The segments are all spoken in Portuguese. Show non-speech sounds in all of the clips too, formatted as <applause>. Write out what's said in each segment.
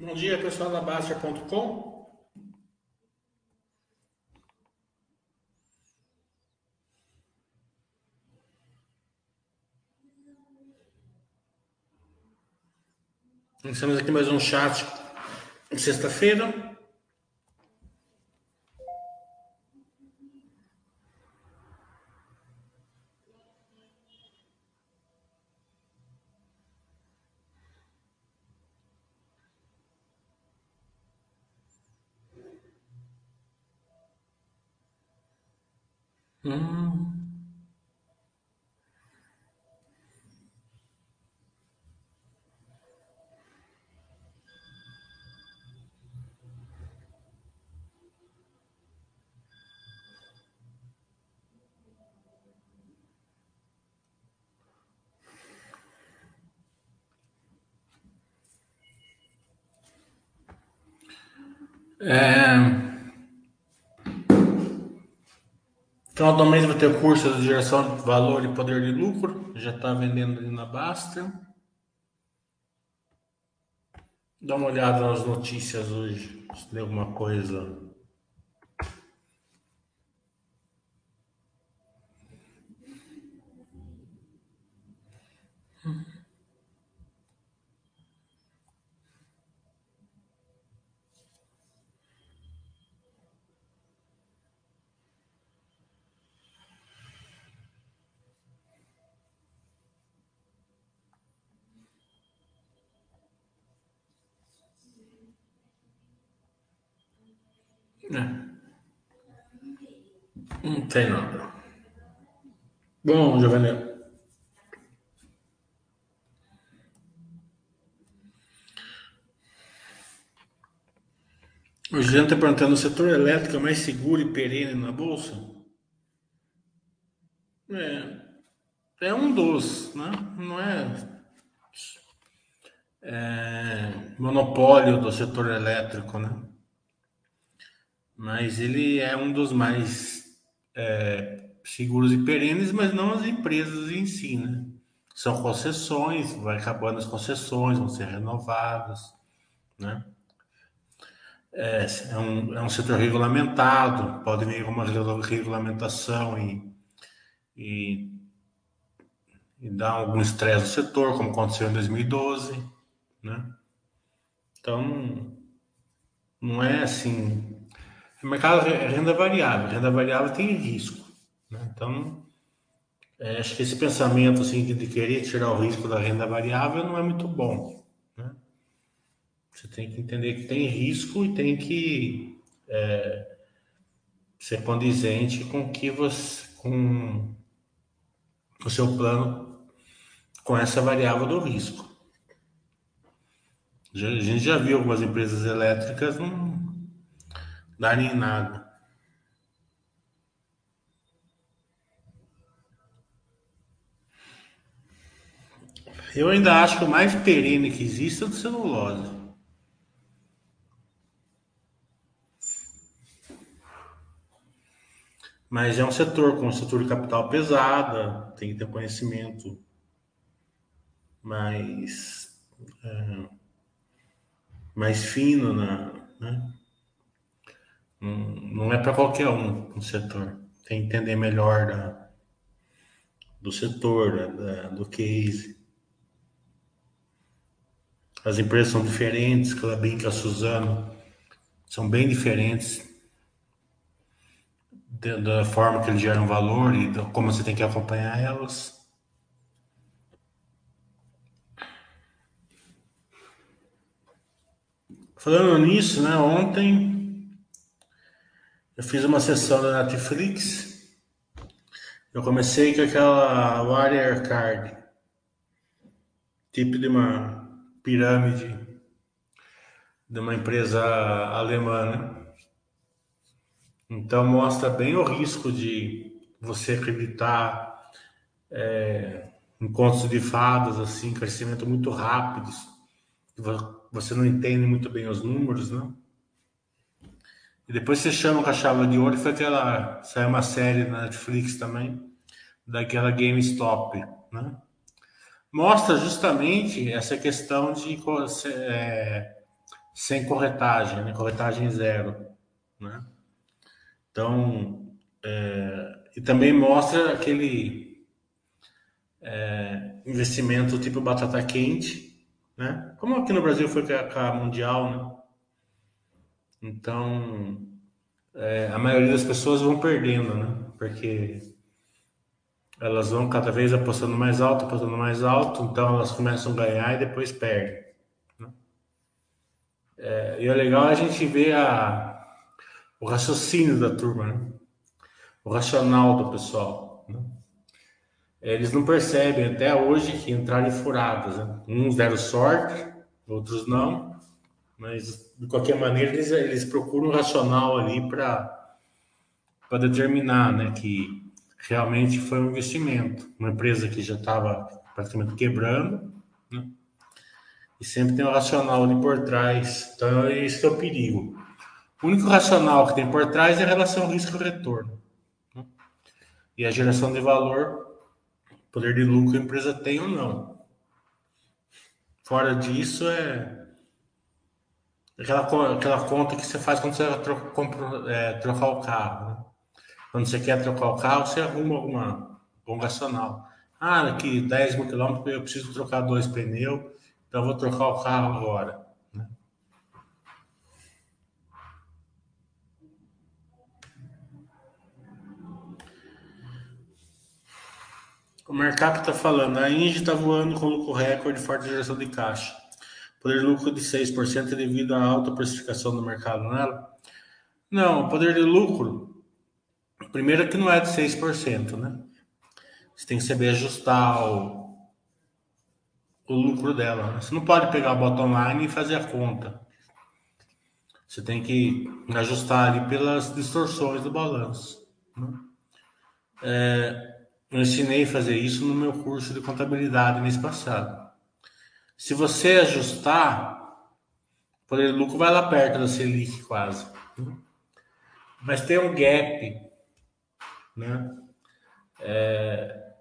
Bom dia, pessoal da Baster.com. Estamos aqui mais um chat sexta-feira. Final do mês vai ter curso de geração de valor e poder de lucro. Já está vendendo ali na Basta. Dá uma olhada nas notícias hoje, se tem alguma coisa. É. Não tem nada. Bom, Giovanni. O Juliano está perguntando: o setor elétrico é mais seguro e perene na bolsa? É, é um dos, né? Não é, é monopólio do setor elétrico, né? Mas ele é um dos mais é, seguros e perenes, mas não as empresas em si, né? São concessões, vai acabando as concessões, vão ser renovadas, né? É, é, um, é um setor regulamentado, pode vir uma regulamentação e, e, e dar algum estresse no setor, como aconteceu em 2012, né? Então, não é assim mercado é renda variável. Renda variável tem risco. Né? Então, é, acho que esse pensamento assim, de querer tirar o risco da renda variável não é muito bom. Né? Você tem que entender que tem risco e tem que é, ser condizente com que você com o seu plano com essa variável do risco. a gente já viu algumas empresas elétricas não darem nada. Eu ainda acho que o mais perene que existe é o do celulose. Mas é um setor com setor de capital pesada, tem que ter conhecimento mais, é, mais fino na, né? Não, é para qualquer um no setor. Tem que entender melhor da, do setor, da, do case. As empresas são diferentes, Clabin e a Suzano são bem diferentes da, forma que eles geram valor e como você tem que acompanhar elas. Falando nisso, né, ontem eu fiz uma sessão da Netflix. Eu comecei com aquela Warrior Card, tipo de uma pirâmide de uma empresa alemã. Né? Então mostra bem o risco de você acreditar é, em contos de fadas, assim, crescimento muito rápido. Você não entende muito bem os números, não? E depois você chama com a chave de ouro, foi aquela. Saiu uma série na Netflix também, daquela GameStop, né? Mostra justamente essa questão de é, sem corretagem, né? corretagem zero. Né? Então, é, e também mostra aquele é, investimento tipo batata quente, né? como aqui no Brasil foi com a, Mundial, né? Então, é, a maioria das pessoas vão perdendo, né? Porque elas vão cada vez apostando mais alto, apostando mais alto, então elas começam a ganhar e depois perdem. Né? É, e é legal a gente ver a, o raciocínio da turma, né? o racional do pessoal. Né? Eles não percebem até hoje que entraram furadas. Né? Uns deram sorte, outros não, mas de qualquer maneira eles, eles procuram um racional ali para determinar né, que realmente foi um investimento. Uma empresa que já estava praticamente quebrando, né? e sempre tem um racional ali por trás. Então, é que é o perigo. O único racional que tem por trás é a relação risco-retorno. Né? E a geração de valor, poder de lucro que a empresa tem ou não. Fora disso, é aquela, aquela conta que você faz quando você vai trocar, é, trocar o carro. Né? Quando você quer trocar o carro, você arruma alguma bom racional. Ah, daqui 10 mil quilômetros eu preciso trocar dois pneus, então eu vou trocar o carro agora. Né? O mercado está falando, a Inge está voando com lucro recorde, forte geração de caixa. Poder de lucro de 6% devido à alta precificação do mercado nela? Não, poder de lucro Primeiro que não é de 6%, né? Você tem que saber ajustar o, o lucro dela. Né? Você não pode pegar o bottom line e fazer a conta. Você tem que ajustar ali pelas distorções do balanço. Né? É, eu ensinei a fazer isso no meu curso de contabilidade mês passado. Se você ajustar, o poder de lucro vai lá perto da Selic quase. Mas tem um gap né? É,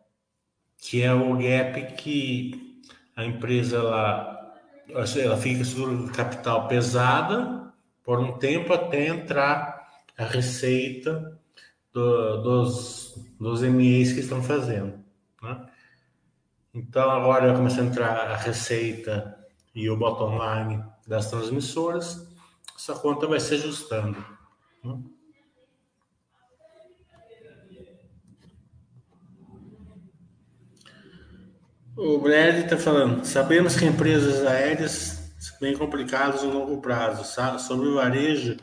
que é o gap que a empresa ela, ela fica sobre capital pesada por um tempo até entrar a receita do, dos, dos MEs que estão fazendo. Então agora começa a entrar a receita e o bottom line das transmissoras, essa conta vai se ajustando. Né? O Brad está falando, sabemos que empresas aéreas bem complicadas no longo prazo, sabe? Sobre o varejo,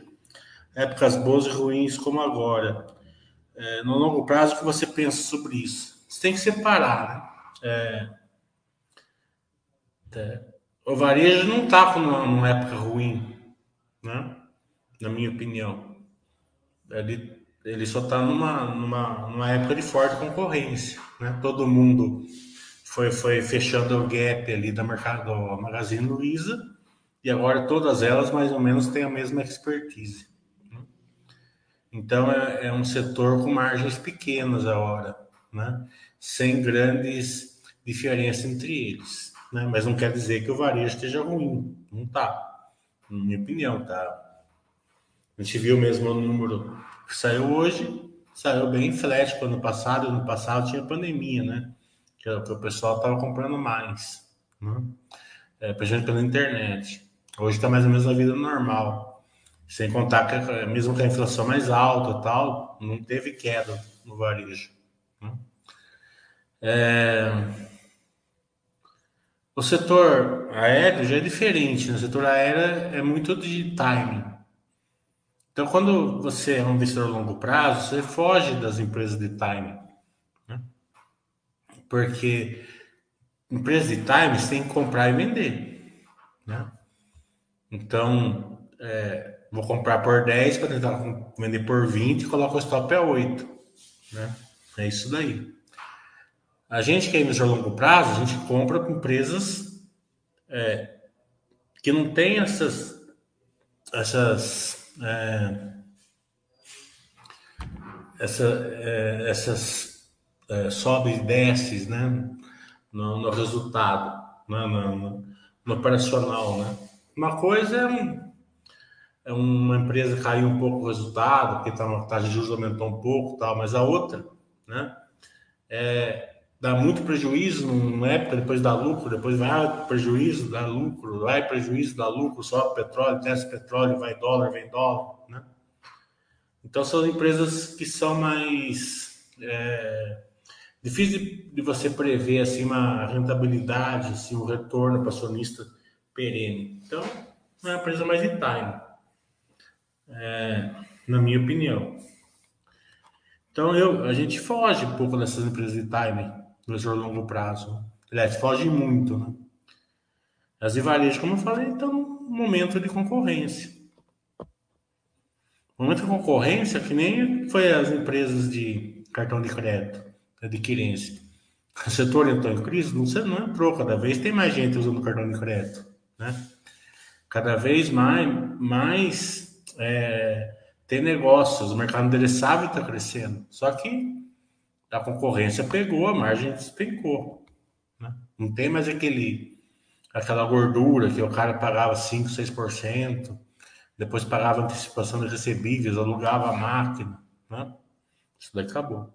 épocas boas e ruins como agora. É, no longo prazo, o que você pensa sobre isso? Você tem que separar, né? É, é, o varejo não está numa época ruim, né? Na minha opinião. Ele, ele só está numa, numa, numa época de forte concorrência, né? Todo mundo foi, foi fechando o gap ali da mercado do Magazine Luiza e agora todas elas mais ou menos têm a mesma expertise. Né? Então é, é um setor com margens pequenas agora, né? sem grandes diferenças entre eles. Né? Mas não quer dizer que o varejo esteja ruim, não está. Na minha opinião, tá. A gente viu mesmo o número que saiu hoje, saiu bem flat ano passado, ano passado tinha pandemia, né? que, o pessoal estava comprando mais, né? É, principalmente pela internet. Hoje está mais ou menos a vida normal. Sem contar que, mesmo com a inflação mais alta tal, não teve queda no varejo. Né? É... O setor aéreo já é diferente. Né? O setor aéreo é muito de timing. Então, quando você é um investidor a longo prazo, você foge das empresas de timing porque empresa de times tem que comprar e vender, né? Então, é, vou comprar por 10 para tentar vender por 20 e coloco o stop a 8, né? É isso daí. A gente que é investidor a longo prazo, a gente compra com empresas é, que não tem essas essas é, essa, é, essas é, sobe e desce né, no, no resultado, né, no, no, no, operacional. Né? Uma coisa é, um, é uma empresa cair um pouco o resultado, porque tá, a taxa de juros aumentou um pouco, tal, mas a outra, né? É, dá muito prejuízo numa época, depois dá lucro, depois vai prejuízo, dá lucro, vai prejuízo, dá lucro, sobe petróleo, desce petróleo, vai dólar, vem dólar, né? Então são empresas que são mais é, difícil de você prever assim uma rentabilidade, assim, um retorno para acionista perene. Então, é uma empresa mais de time, é, na minha opinião. Então, eu, a gente foge um pouco dessas empresas de time, no longo prazo. Aliás, foge muito, né? As de como eu falei, estão num momento de concorrência. Momento de concorrência que nem foi as empresas de cartão de crédito, adquirência. O setor entrou em crise, não, não entrou, cada vez tem mais gente usando cartão de crédito né? Cada vez mais, mais é, tem negócios, o mercado endereçável está crescendo. Só que a concorrência pegou, a margem despencou. Né? Não tem mais aquele, aquela gordura que o cara pagava 5%, 6%, depois pagava antecipação de recebíveis, alugava a máquina. Né? Isso daí acabou.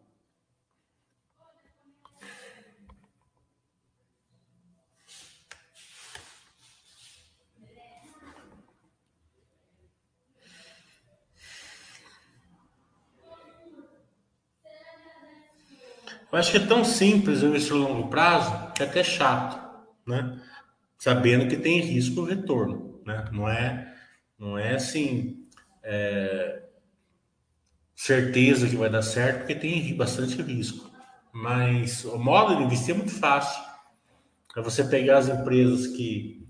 Eu acho que é tão simples investir a longo prazo que é até chato, né? Sabendo que tem risco retorno, né? Não é, não é assim é, certeza que vai dar certo, porque tem bastante risco. Mas o modo de investir é muito fácil. É você pegar as empresas que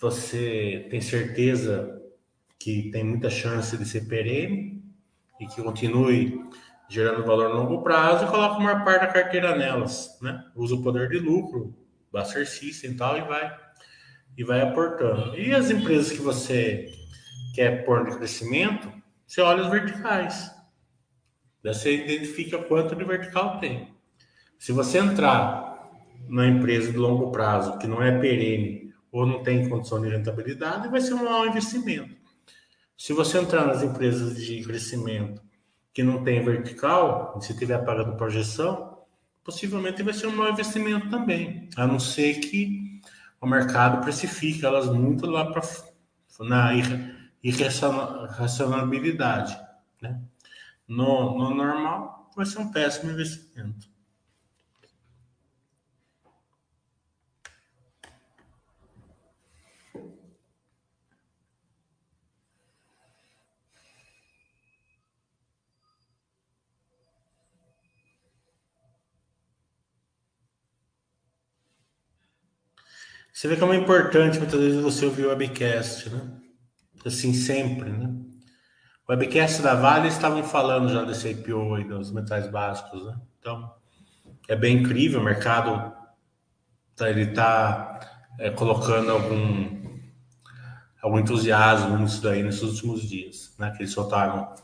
você tem certeza que tem muita chance de ser perene e que continue gerando valor a longo prazo e coloca uma parte da carteira nelas, né? Usa o poder de lucro, Buster System e tal, e vai, e vai aportando. E as empresas que você quer pôr de crescimento, você olha os verticais. Daí você identifica quanto de vertical tem. Se você entrar na empresa de longo prazo, que não é perene ou não tem condição de rentabilidade, vai ser um mau investimento. Se você entrar nas empresas de crescimento que não tem vertical, se tiver pagando projeção, possivelmente vai ser um mau investimento também, a não ser que o mercado precifique elas muito lá para na irracionalidade, né? No, no normal, vai ser um péssimo investimento. Você vê como é importante muitas vezes você ouvir o webcast, né? Assim, sempre, né? O webcast da Vale estavam falando já desse IPO e dos metais básicos, né? Então, é bem incrível, o mercado tá, ele está é, colocando algum, algum entusiasmo nisso daí nesses últimos dias, né? Que eles soltaram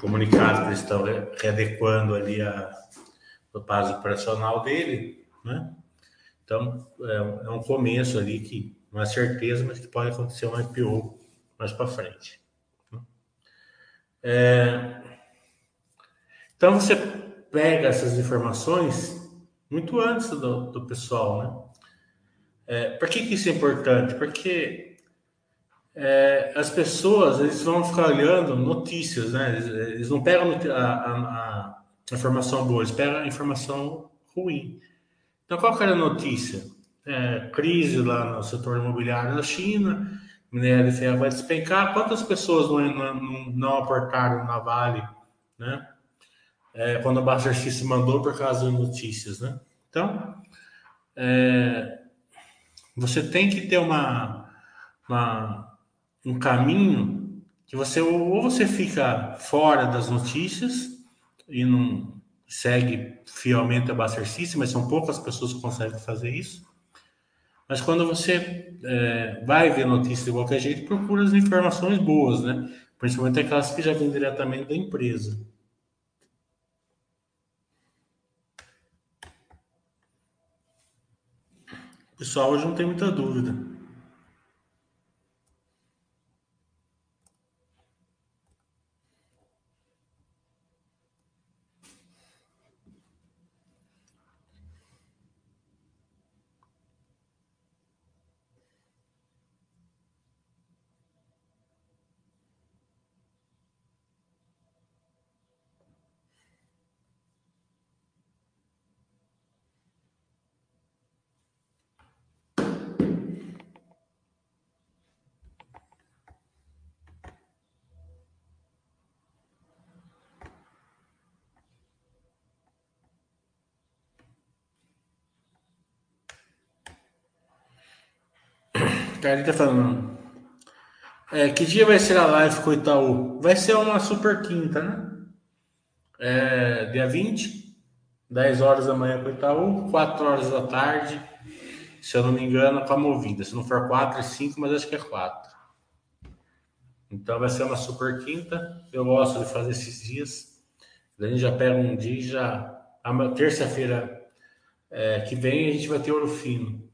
comunicado que eles estão readequando ali a, o base operacional dele, né? Então, é, é um começo ali que não é certeza, mas que pode acontecer um IPO mais para frente. É, então, você pega essas informações muito antes do, do pessoal, né? É, por que, que isso é importante? Porque é, as pessoas eles vão ficar olhando notícias, né? Eles, eles não pegam a, a, a, informação boa, eles pegam a informação ruim. Então, qual era a notícia? É, crise lá no setor imobiliário da China, minério de ferro vai despencar. Quantas pessoas não, não, não aportaram na Vale, né? É, quando a Baster se mandou por causa das notícias, né? Então, é, você tem que ter uma, uma, um caminho que você ou você fica fora das notícias e não segue fielmente a Buster System, mas são poucas pessoas que conseguem fazer isso. Mas quando você é, vai ver notícia de qualquer jeito, procura as informações boas, né? Principalmente aquelas que já vêm diretamente da empresa. Pessoal, hoje não tem muita dúvida. Cara, tá falando. É, que dia vai ser a live com o Itaú? Vai ser uma super quinta, né? É, dia 20, 10 horas da manhã com o Itaú, 4 horas da tarde, se eu não me engano, com a movida. Se não for 4 e 5, mas acho que é 4. Então vai ser uma super quinta. Eu gosto de fazer esses dias. A gente já pega um dia e já. Terça-feira é, que vem a gente vai ter ouro fino.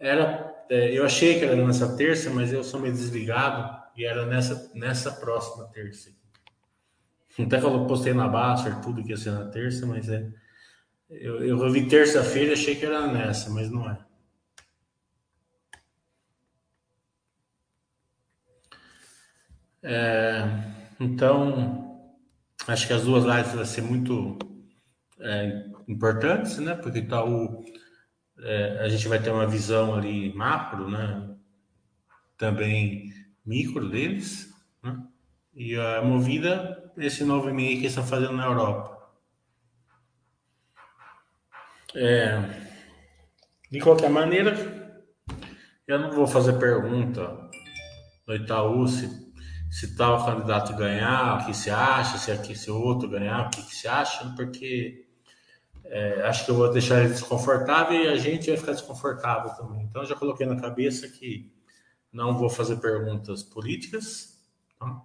Era, é, eu achei que era nessa terça, mas eu sou meio desligado e era nessa, nessa próxima terça. Até que eu postei na Baster tudo que ia ser na terça, mas é. Eu, eu vi terça-feira achei que era nessa, mas não é. é então, acho que as duas lives vão ser muito é, importantes, né? Porque Itaú, é, a gente vai ter uma visão ali macro, né? Também micro deles, né? E a Movida, esse novo e-mail que estão fazendo na Europa. É, de qualquer maneira, eu não vou fazer pergunta no Itaú se, se tal candidato ganhar, o que se acha, se aqui se outro ganhar, o que, que se acha, porque é, acho que eu vou deixar ele desconfortável e a gente vai ficar desconfortável também. Então, já coloquei na cabeça que não vou fazer perguntas políticas, tá?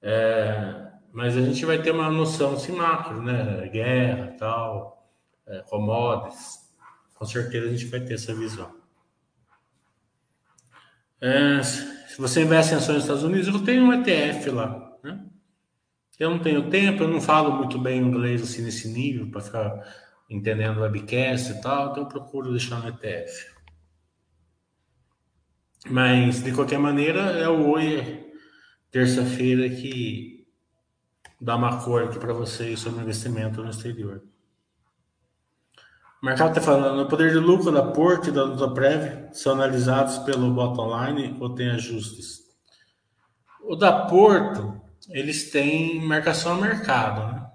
é, mas a gente vai ter uma noção assim, macro, né? Guerra, tal, é, commodities. Com certeza a gente vai ter essa visão. É, se você investe em ações nos Estados Unidos, eu tenho um ETF lá, né? Eu não tenho tempo, eu não falo muito bem inglês assim nesse nível para ficar entendendo webcast e tal, então eu procuro deixar no ETF. Mas de qualquer maneira é o Oi terça-feira que dá uma cor aqui para vocês sobre investimento no exterior. O mercado está falando, o poder de lucro da Porto e da Nutoprev são analisados pelo bottom line ou tem ajustes? O da Porto eles têm marcação a mercado, né?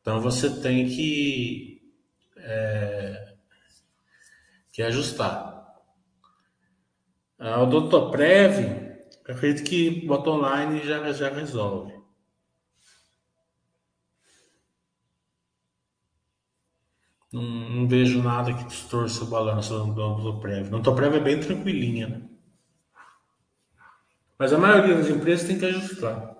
Então você tem que, é, que ajustar. O Doutoprev, eu acredito que bota online já, já resolve. Não, não, vejo nada que distorça o balanço do Doutoprev. O Doutoprev é bem tranquilinha, né? Mas a maioria das empresas tem que ajustar.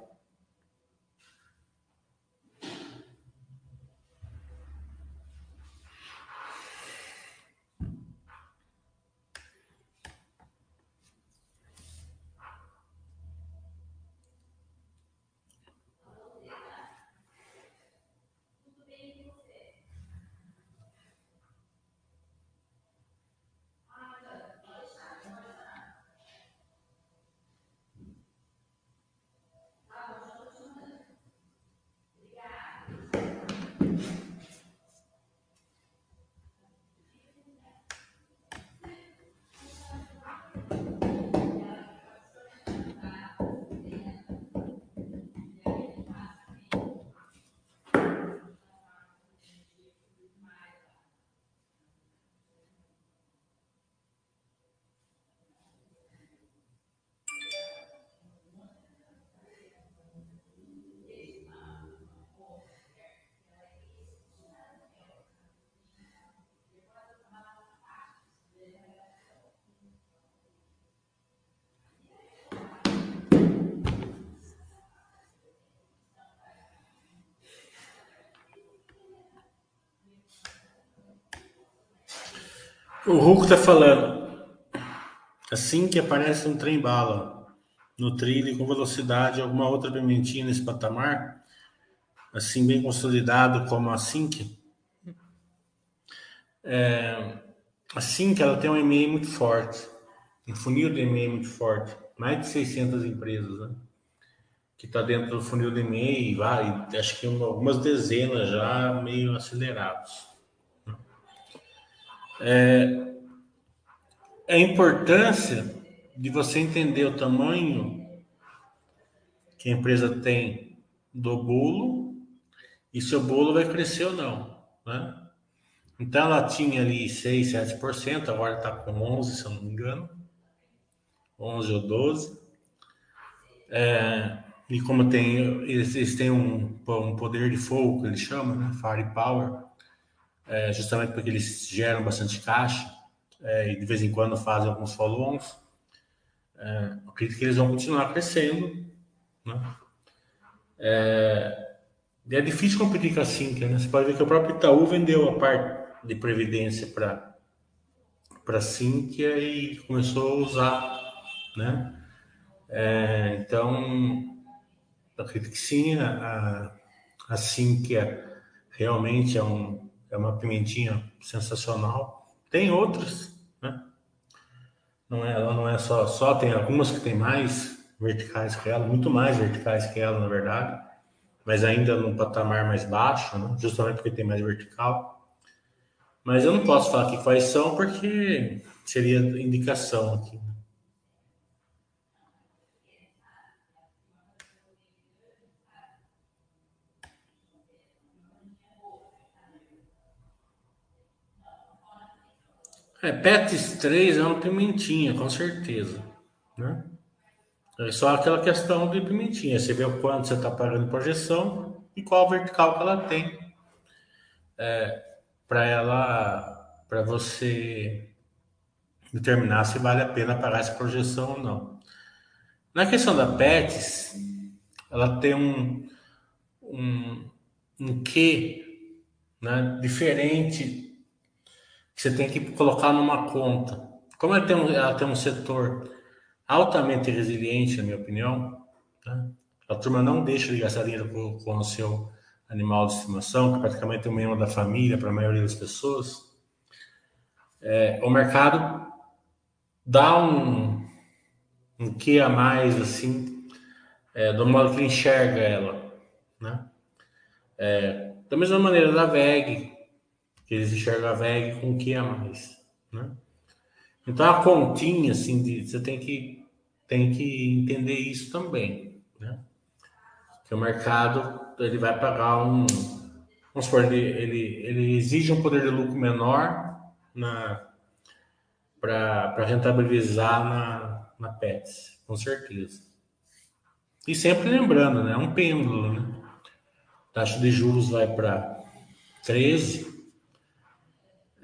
O Hulk está falando. Assim que aparece um trem-bala no trilho com velocidade, alguma outra pimentinha nesse patamar, assim bem consolidado como a Sync, é, a Sync ela tem um EMEI muito forte, um funil de EMEI muito forte, mais de 600 empresas, né? que está dentro do funil de EMEI, vai, acho que algumas dezenas já meio acelerados. É, é a importância de você entender o tamanho que a empresa tem do bolo e se o bolo vai crescer ou não. Né? Então ela tinha ali 6, 7%, agora está com 11, se eu não me engano. 11 ou 12. É, e como tem, eles, eles têm um, um, poder de fogo, que eles chamam, né? Fire Power, é, justamente porque eles geram bastante caixa é, e de vez em quando fazem alguns follow-ons. É, acredito que eles vão continuar crescendo. Né? É, é difícil competir com a Sinqia, né? Você pode ver que o próprio Itaú vendeu a parte de previdência para para Sinqia e começou a usar, né? É, então, acredito que sim, a, a Sinqia realmente é, um, é uma pimentinha sensacional. Tem outras, né? Não é, ela não é só, só tem algumas que tem mais verticais que ela, muito mais verticais que ela, na verdade, mas ainda num patamar mais baixo, né? justamente porque tem mais vertical. Mas eu não posso falar aqui quais são, porque seria indicação aqui. Né? É, Pets 3 é uma pimentinha, com certeza. Né? É só aquela questão de pimentinha. Você vê o quanto você está pagando projeção e qual vertical que ela tem. É, para ela, para você determinar se vale a pena pagar essa projeção ou não. Na questão da Pets, ela tem um, um, um quê né, diferente que você tem que colocar numa conta. Como ela tem um, ela tem um setor altamente resiliente, na minha opinião, né? a turma não deixa de gastar dinheiro com, com o seu animal de estimação, que praticamente é um membro da família para a maioria das pessoas. É, o mercado dá um, um que a mais, assim, é, do modo que enxerga ela, né? É, da mesma maneira da VEG, que eles enxergam a VEG com o que a mais, né? Então a continha, assim, de, você tem que, tem que entender isso também, né? Que o mercado, ele vai pagar um, vamos supor, ele, ele, ele exige um poder de lucro menor na para rentabilizar na, na PETS, com certeza. E sempre lembrando, né? É um pêndulo, né? A taxa de juros vai para 13,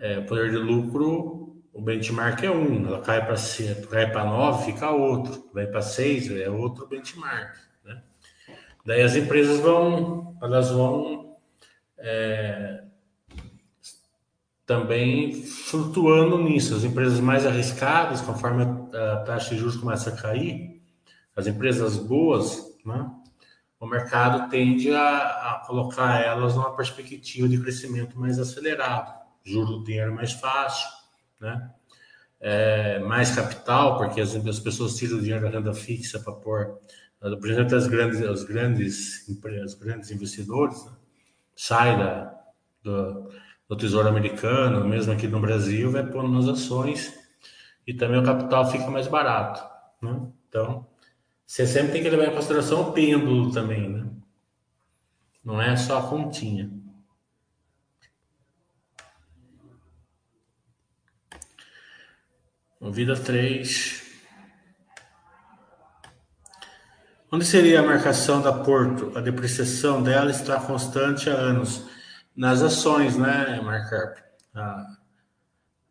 é, poder de lucro, o benchmark é um, ela cai para cai para 9, fica outro, vai para 6, é outro benchmark. Né? Daí as empresas vão, elas vão é, também flutuando nisso. As empresas mais arriscadas, conforme a taxa de juros começa a cair, as empresas boas, né? o mercado tende a, a colocar elas numa perspectiva de crescimento mais acelerado juros do dinheiro mais fácil, né? É, mais capital, porque as, as pessoas tiram o dinheiro da renda fixa para pôr, por exemplo, as grandes, os grandes, os grandes investidores né? sai da, do, do Tesouro Americano, mesmo aqui no Brasil, vai pôr nas ações e também o capital fica mais barato, né? Então, você sempre tem que levar em consideração o pêndulo também, né? Não é só a continha. Movida 3. Onde seria a marcação da Porto? A depreciação dela está constante há anos. Nas ações, né, Marcar? A,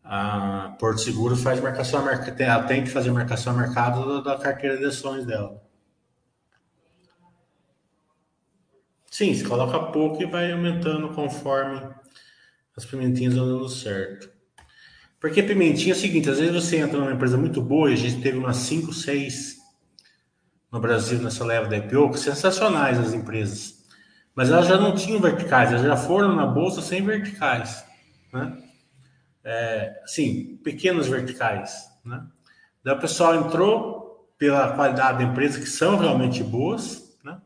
a Porto Seguro faz marcação, ela tem que fazer marcação a mercado da carteira de ações dela. Sim, se coloca pouco e vai aumentando conforme as pimentinhas vão dando certo. Porque pimentinha é o seguinte, às vezes você entra numa empresa muito boa, a gente teve umas 5, 6 no Brasil nessa leva da IPO, sensacionais as empresas. Mas elas já não tinham verticais, elas já foram na bolsa sem verticais, né? É, sim, verticais, né? Daí o pessoal entrou pela qualidade da empresa, que são realmente boas, né?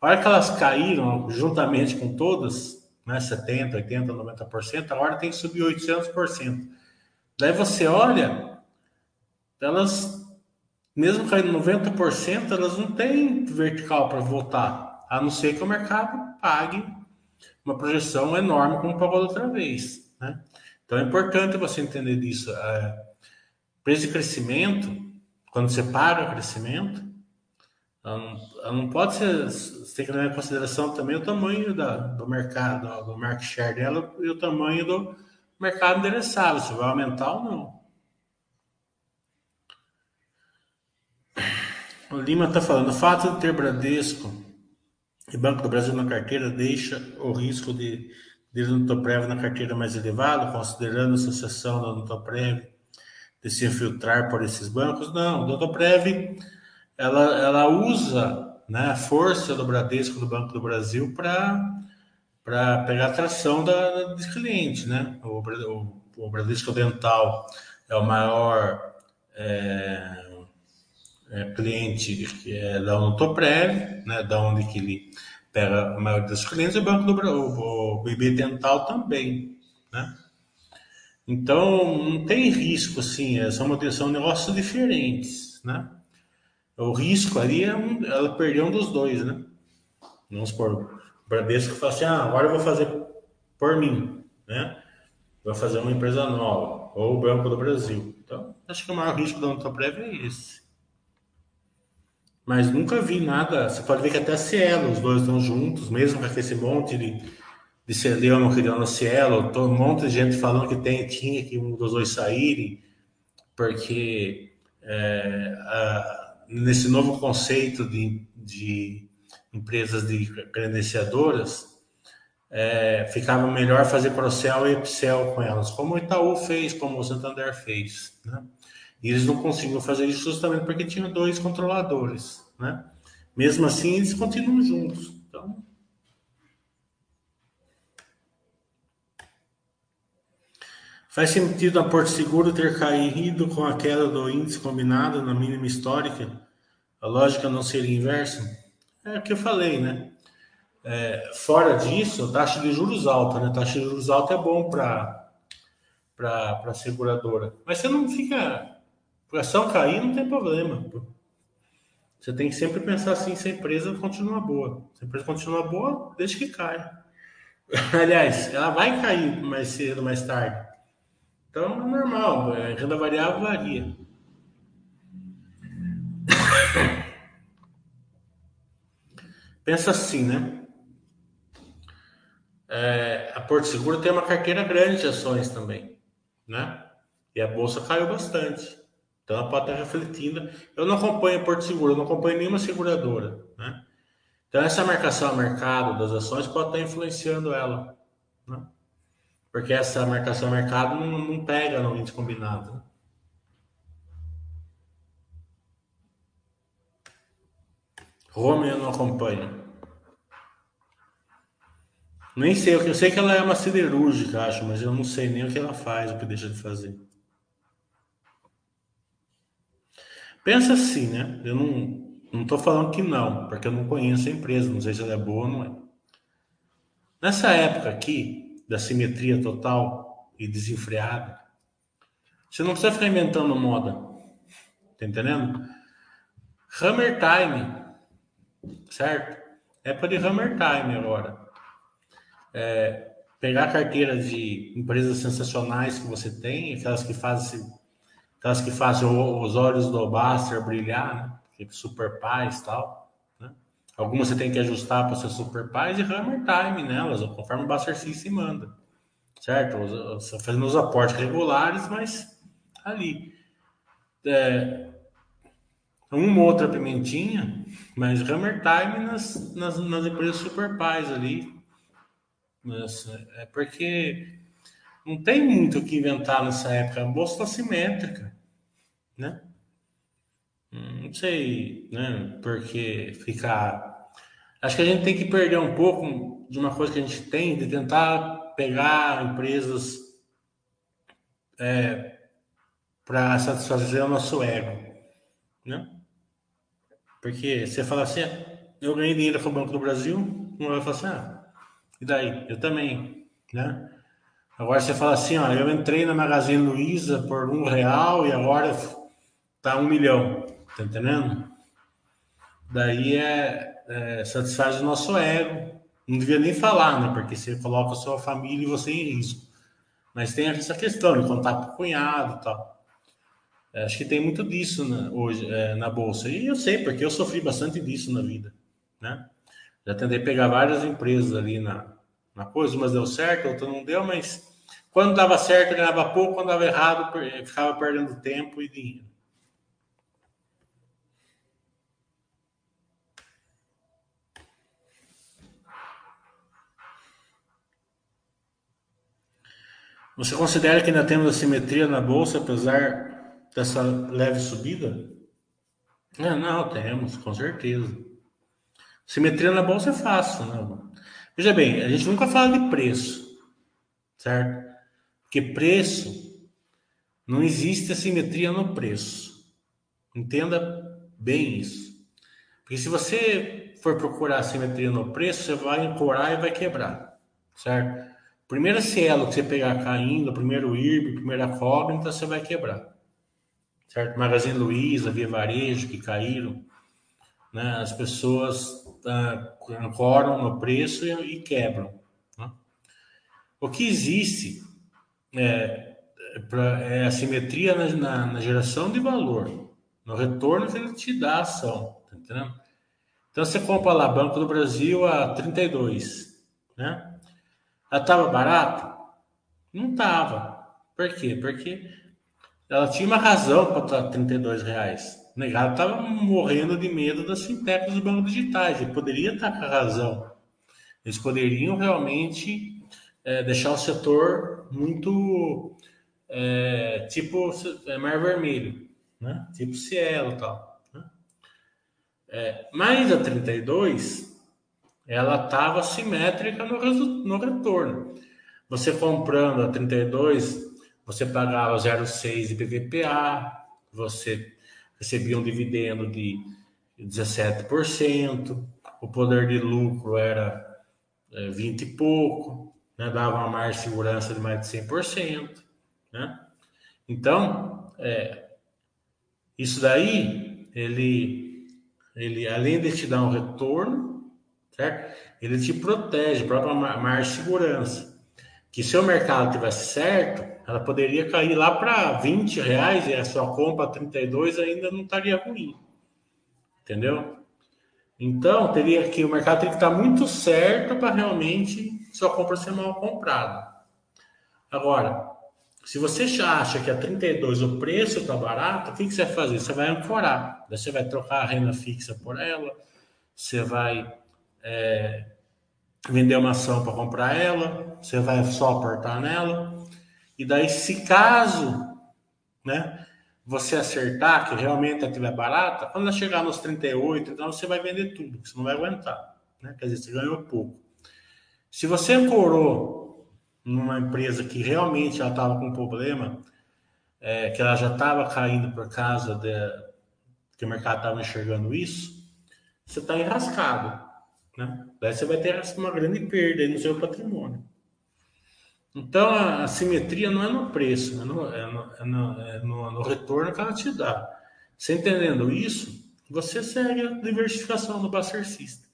A hora que elas caíram, juntamente com todas, né, 70, 80, 90%, a hora tem que subir 800%. Daí você olha, elas, mesmo caindo 90%, elas não têm vertical para voltar, a não ser que o mercado pague uma projeção enorme como pagou outra vez. né? Então é importante você entender disso. É, preço de crescimento, quando você paga o crescimento, ela não, ela não pode ser. Você tem que levar em consideração também o tamanho da, do mercado, do market share dela e o tamanho do mercado endereçável, se vai aumentar ou não. O Lima está falando, o fato de ter Bradesco e Banco do Brasil na carteira deixa o risco de, de Nutoprev na carteira mais elevado, considerando a sucessão da Nutoprev de se infiltrar por esses bancos? Não, a Nutoprev ela, ela usa né, a força do Bradesco, do Banco do Brasil, para pegar a atração da, dos clientes. Né? O, o, o Bradesco Dental é o maior é, é, cliente que é da Onotoprev, né, da onde que ele pega a maioria dos clientes, o Banco do o, o BB Dental também, né? Então, não tem risco, assim, é, são, são negócios diferentes, né? O risco ali é um, ela perder um dos dois, né? Vamos supor, Bradesco fala assim, ah, agora eu vou fazer por mim, né? Vou fazer uma empresa nova, ou o Banco do Brasil. Então, acho que o maior risco da Onotoprev é esse. Mas nunca vi nada. Você pode ver que até a Cielo, os dois estão juntos, mesmo com esse monte de, de Celeuma criando a Cielo, um monte de gente falando que tem, tinha que um dos dois saírem, porque é, a, nesse novo conceito de, de empresas de credenciadoras, é, ficava melhor fazer Procel e Epicel com elas, como o Itaú fez, como o Santander fez. Né? E eles não conseguiam fazer isso justamente porque tinham dois controladores, né? Mesmo assim, eles continuam juntos. Então, Faz sentido a Porto Seguro ter caído com a queda do índice combinado na mínima histórica? A lógica não seria inversa? É o que eu falei, né? É, fora disso, taxa de juros alta, né? Taxa de juros alta é bom para para seguradora. Mas você não fica a ação cair não tem problema. Você tem que sempre pensar assim se a empresa continua boa. Se a empresa continua boa, deixa que caia. <laughs> Aliás, ela vai cair mais cedo, mais tarde. Então é normal, a renda variável varia. Pensa assim, né? É, a Porto Seguro tem uma carteira grande de ações também, né? E a bolsa caiu bastante. Então ela pode estar refletindo. Eu não acompanho Porto Seguro, eu não acompanho nenhuma seguradora. Né? Então essa marcação a mercado das ações pode estar influenciando ela. Né? Porque essa marcação a mercado não, não pega no índice combinado. Né? Rome eu não acompanho. Nem sei, eu sei que ela é uma siderúrgica, acho, mas eu não sei nem o que ela faz, o que deixa de fazer. Pensa assim, né? Eu não não estou falando que não, porque eu não conheço a empresa, não sei se ela é boa ou não é. Nessa época aqui, da simetria total e desenfreada, você não precisa ficar inventando moda. Tá entendendo? Hammer Time, certo? Época de Hammer Time agora. É, pegar a carteira de empresas sensacionais que você tem, aquelas que fazem aquelas que fazem os olhos do Baster brilhar, né? Tipo super paz e tal. Né? Algumas você tem que ajustar para ser super paz e hammer time nelas, conforme o Baster se manda. Certo? Fazendo os aportes regulares, mas ali. É, uma outra pimentinha, mas hammer time nas, nas, nas empresas super paz ali. Mas, é porque não tem muito o que inventar nessa época. A bolsa está simétrica, né? Não sei, né? Porque ficar. Acho que a gente tem que perder um pouco de uma coisa que a gente tem, de tentar pegar empresas é, para satisfazer o nosso ego, né? Porque você fala assim, eu ganhei dinheiro com o Banco do Brasil, um vai falar assim, ah, e daí? Eu também, né? Agora você fala assim, ó, eu entrei na Magazine Luiza por um real e agora tá um milhão, tá entendendo? Daí é, é satisfaz o nosso ego. Não devia nem falar, né? Porque você coloca a sua família e você em risco. Mas tem essa questão de contar para o cunhado e tal. É, acho que tem muito disso né, hoje é, na bolsa. E eu sei, porque eu sofri bastante disso na vida. Né? Já tentei pegar várias empresas ali na, na coisa, umas deu certo, outras não deu, mas quando dava certo, ganhava pouco, quando dava errado, ficava perdendo tempo e dinheiro. Você considera que ainda temos assimetria na bolsa, apesar dessa leve subida? É, não, temos, com certeza. Simetria na bolsa é fácil, né? Veja bem, a gente nunca fala de preço, certo? Porque preço não existe assimetria no preço. Entenda bem isso. Porque se você for procurar assimetria no preço, você vai ancorar e vai quebrar, certo? Primeira cielo que você pegar caindo, primeiro IRB, primeira Cognita, você vai quebrar. Certo? Magazine Luiza, Via Varejo, que caíram. Né? As pessoas ah, no preço e, e quebram. Né? O que existe é, pra, é a simetria na, na, na, geração de valor, no retorno que ele te dá a ação. Tá entendendo? Então você compra lá Banco do Brasil a 32, né? Ela estava barata? Não estava. Por quê? Porque ela tinha uma razão para estar 32 reais. O negado estava morrendo de medo das fintechs dos bancos digitais. Ele poderia estar com a razão. Eles poderiam realmente é, deixar o setor muito é, tipo é, mar vermelho, né? tipo Cielo e tal. Né? É, mas a 32 ela estava simétrica no, no retorno. Você comprando a 32, você pagava 0,6 de PVPA, você recebia um dividendo de 17%, o poder de lucro era é, 20 e pouco, né? dava uma margem de segurança de mais de 100%. Né? Então, é, isso daí, ele, ele além de te dar um retorno, certo? Ele te protege, a própria margem de segurança. Que se o mercado tivesse certo, ela poderia cair lá para 20 reais e a sua compra 32 ainda não estaria ruim. Entendeu? Então, teria que o mercado tem que estar muito certo para realmente sua compra ser mal comprada. Agora, se você acha que a 32 o preço está barato, o que, que você vai fazer? Você vai ancorar. Você vai trocar a renda fixa por ela, você vai é, vender uma ação para comprar ela, você vai só aportar nela. E daí, se caso né, você acertar que realmente ela estiver barata, quando ela chegar nos 38, então você vai vender tudo, você não vai aguentar. Né? Quer dizer, você ganhou pouco. Se você ancorou numa empresa que realmente ela estava com problema, é, que ela já estava caindo por causa de, que o mercado estava enxergando isso, você está enrascado. Né? Daí você vai ter uma grande perda no seu patrimônio. Então, a, a simetria não é no preço, é no, é no, é no, é no, no retorno que ela te dá. Você entendendo isso, você segue a diversificação do Buster System.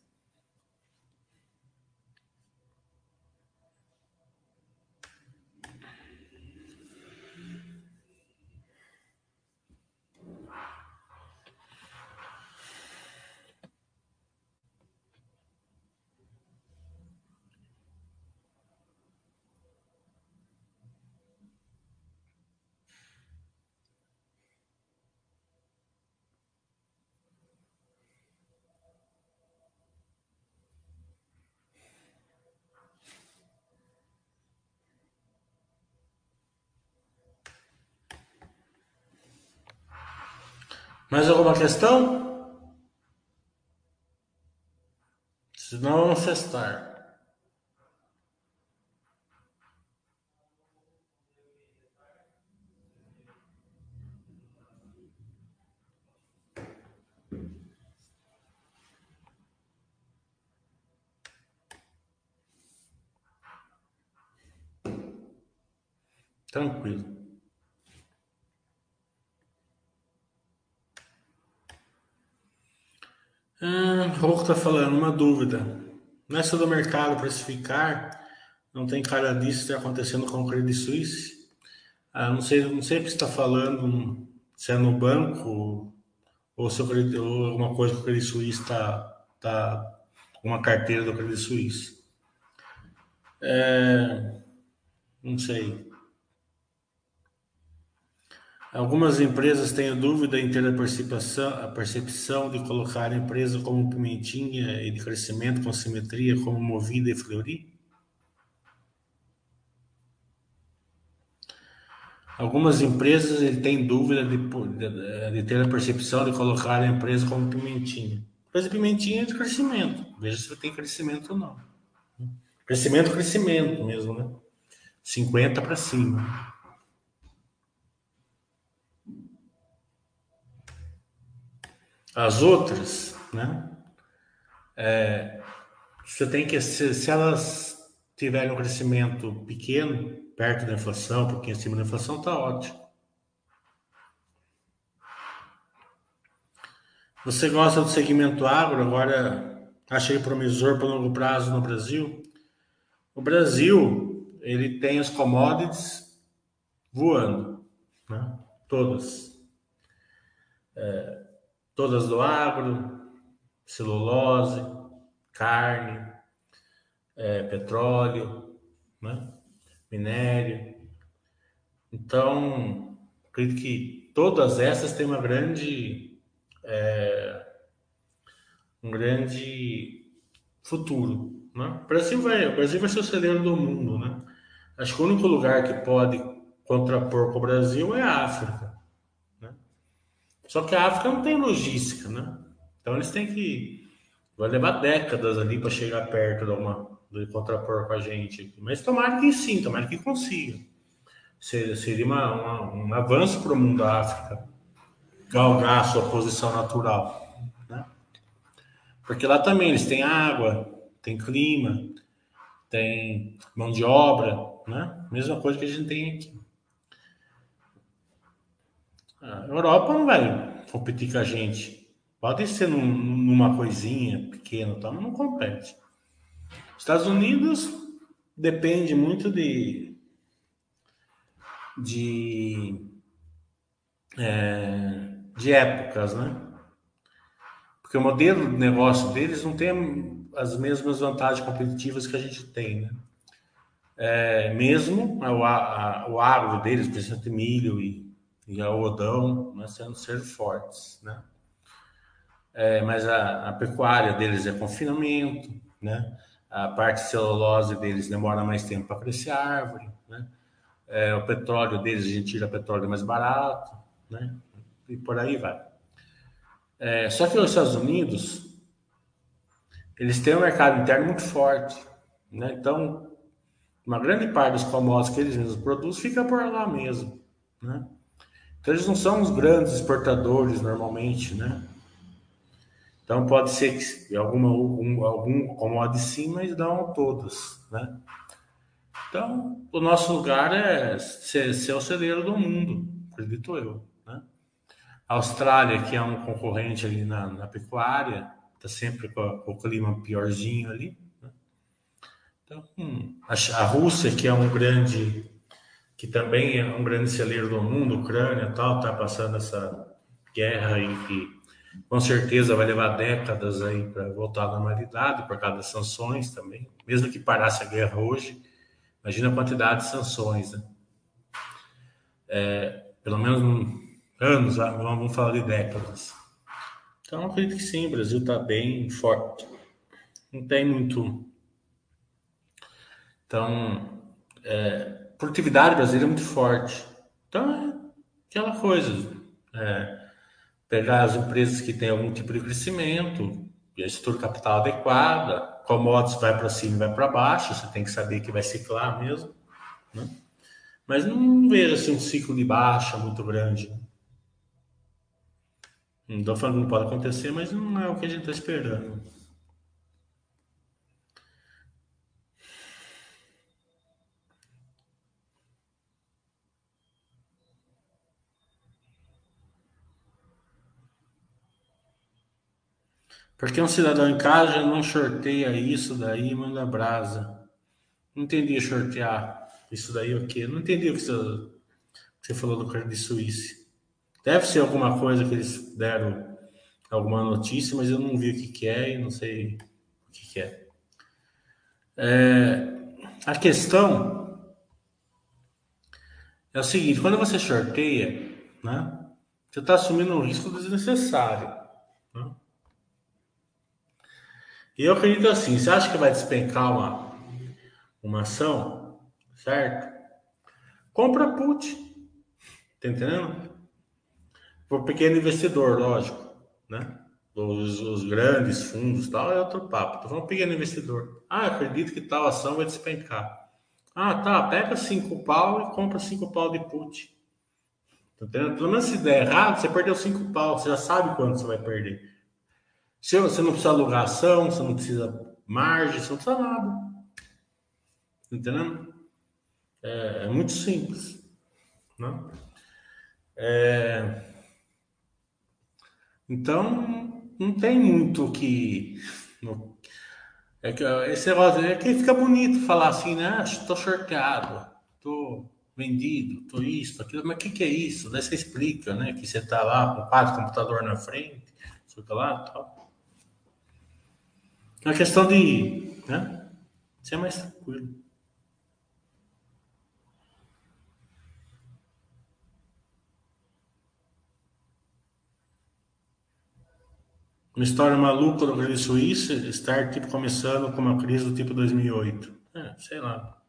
Mais alguma questão? Se não, vamos cestar. Tranquilo. Ah, Rocco está falando, uma dúvida. Nessa do mercado precificar, Não tem cara disso estar acontecendo com o Credit Suisse. Ah, não sei, não sei está falando, se é no banco ou se ou alguma coisa que o Credit Suisse está tá, uma carteira do Credit Suisse. É, não sei. Algumas empresas têm dúvida em ter a percepção, a percepção de colocar a empresa como pimentinha e de crescimento com simetria como movida e fleury? Algumas empresas tem dúvida de, de, de, ter a percepção de colocar a empresa como pimentinha. Mas pimentinha é de crescimento. Veja se tem crescimento ou não. Crescimento, crescimento mesmo, né? 50 para cima. As outras, né? É, você tem que, se, se, elas tiverem um crescimento pequeno, perto da inflação, um pouquinho acima da inflação, tá ótimo. Você gosta do segmento agro, agora achei promissor para longo prazo no Brasil. O Brasil, ele tem as commodities voando, né? todas. É, todas do agro, celulose, carne, é, petróleo, né? minério. Então, acredito que todas essas têm uma grande, é, um grande futuro. Né? O, Brasil vai, o Brasil vai ser o celeiro do mundo. Né? Acho que o único lugar que pode contrapor com o Brasil é a África. Só que a África não tem logística, né? Então eles têm que. Vai levar décadas ali para chegar perto de uma de contrapor com a gente. Mas tomara que sim, tomara que consiga. Seria uma, uma, um avanço para o mundo da África galgar sua posição natural. Né? Porque lá também eles têm água, tem clima, tem mão de obra, né? Mesma coisa que a gente tem aqui. A Europa não vai competir com a gente. Pode ser num, numa coisinha pequena, tá? mas não compete. Estados Unidos depende muito de de é, de épocas, né? Porque o modelo de negócio deles não tem as mesmas vantagens competitivas que a gente tem, né? É, mesmo o, a, o agro deles, principalmente milho e e algodão né, sendo ser fortes, né? É, mas a, a, pecuária deles é confinamento, né? A parte celulose deles demora mais tempo para crescer a árvore, né? É, o petróleo deles a gente tira petróleo mais barato, né? E por aí vai. É, só que os Estados Unidos eles têm um mercado interno muito forte, né? Então uma grande parte dos commodities que eles mesmos produzem fica por lá mesmo, né? Então, eles não são os grandes exportadores normalmente, né? Então, pode ser que alguma, algum, algum commodity sim, mas não todos, né? Então, o nosso lugar é ser, ser o celeiro do mundo, acredito eu, né? A Austrália, que é um concorrente ali na, na pecuária, está sempre com, a, com, o clima piorzinho ali. Né? Então, hum, a Rússia, que é um grande que também é um grande celeiro do mundo, Ucrânia tal, está passando essa guerra aí que com certeza vai levar décadas aí para voltar à normalidade por causa das sanções também. Mesmo que parasse a guerra hoje, imagina a quantidade de sanções, né? É, pelo menos anos, ah, vamos falar de décadas. Então, acredito que sim, o Brasil está bem forte. Não tem muito. Então, é, produtividade brasileira é muito forte. Então, é aquela coisa. É, pegar as empresas que têm algum tipo de crescimento, estrutura capital adequada, commodities vai para cima e vai para baixo, você tem que saber que vai ciclar mesmo. Né? Mas não vejo assim, um ciclo de baixa muito grande. Não estou falando que não pode acontecer, mas não é o que a gente está esperando. Porque um cidadão em casa não sorteia isso daí manda brasa. Não entendi sortear isso daí o quê? Não entendi o que você, você falou do Credit Suisse. Deve ser alguma coisa que eles deram alguma notícia, mas eu não vi o que, que é e não sei o que, que é. é. A questão é o seguinte, quando você sorteia, né, você está assumindo um risco desnecessário. Né? E eu acredito assim, você acha que vai despencar uma, uma ação, certo? Compra put, tá entendendo? Para o pequeno investidor, lógico, né? Os, os, grandes fundos tal é outro papo. Então, um pequeno investidor. Ah, acredito que tal ação vai despencar. Ah, tá, pega cinco pau e compra cinco pau de put. Tá entendendo? Pelo menos se der errado, você perdeu cinco pau, você já sabe quanto você vai perder. Se você não precisa alugar ação, você não precisa margem, você não precisa nada. Entendendo? É, é muito simples. Né? É... Então, não tem muito que. É que esse negócio é que fica bonito falar assim, né? Estou ah, sorteado, estou vendido, estou isso, aquilo, mas o que, que é isso? Daí você explica, né? Que você está lá com quatro computador na frente, sei lá tal. É uma questão de né, ser mais tranquilo. Uma história maluca do Credit Suisse, estar tipo começando com uma crise do tipo 2008. É, sei lá.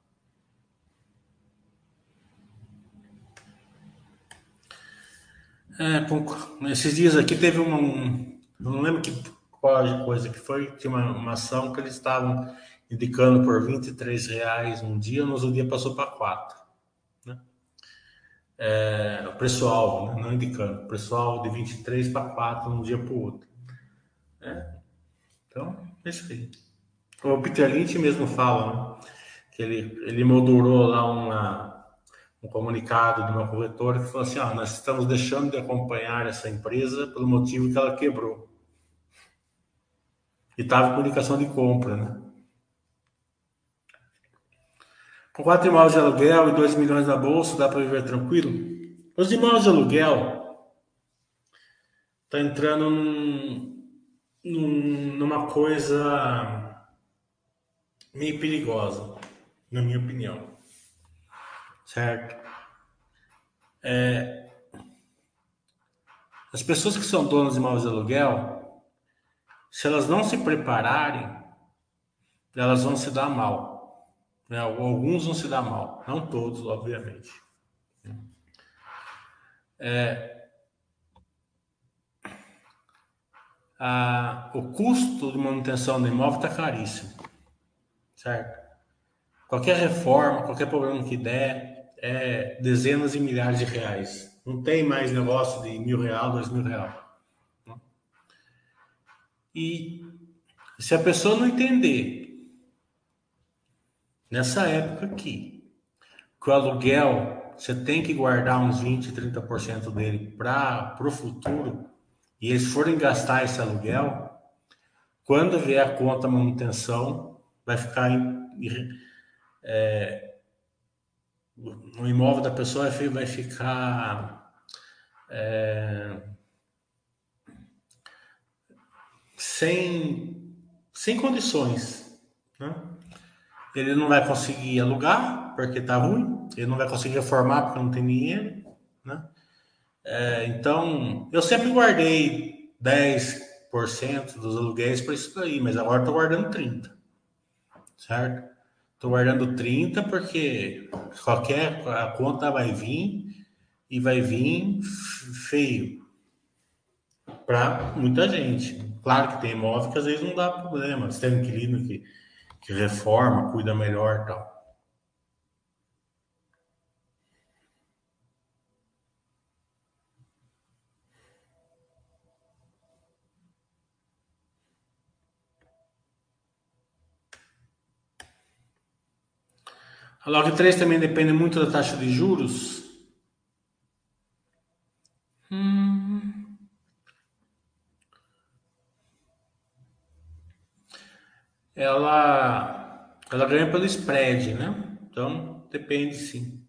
É, esses dias aqui teve um, não lembro que qual coisa que foi, tinha uma, uma ação que eles estavam indicando por 23 reais um dia, no outro dia passou para 4. Né? É, o preço-alvo, né? não indicando, o de 23 para 4 um dia para o outro. É. Então, é isso aí. O Peter Lynch mesmo fala né? que ele, ele moldurou lá uma, um comunicado de uma corretora que falou assim: ah, nós estamos deixando de acompanhar essa empresa pelo motivo que ela quebrou. E estava com indicação de compra, né? Com quatro imóveis de aluguel e 2 milhões na bolsa, dá para viver tranquilo? Os imóveis de aluguel tá entrando num, num, numa coisa meio perigosa, na minha opinião. Certo? É, as pessoas que são donas de imóveis de aluguel, se elas não se prepararem, elas vão se dar mal. Né? Alguns vão se dar mal, não todos, obviamente. É, a, o custo de manutenção do imóvel está caríssimo, certo? Qualquer reforma, qualquer problema que der, é dezenas e milhares de reais. Não tem mais negócio de mil real, dois mil real. E se a pessoa não entender, nessa época aqui, que o aluguel você tem que guardar uns 20, 30% dele para o futuro, e eles forem gastar esse aluguel, quando vier a conta manutenção, vai ficar é, o imóvel da pessoa vai ficar é, sem, sem condições. Né? Ele não vai conseguir alugar porque está ruim, ele não vai conseguir reformar porque não tem dinheiro. Né? É, então, eu sempre guardei 10% dos aluguéis para isso daí, mas agora estou guardando 30%. Certo? Estou guardando 30 porque qualquer a conta vai vir e vai vir feio para muita gente. Claro que tem imóvel que às vezes não dá problema. Você tem um inquilino que, que reforma, cuida melhor tal. A log 3 também depende muito da taxa de juros. Hum. Ela Ela ganha pelo spread, né? Então, depende sim.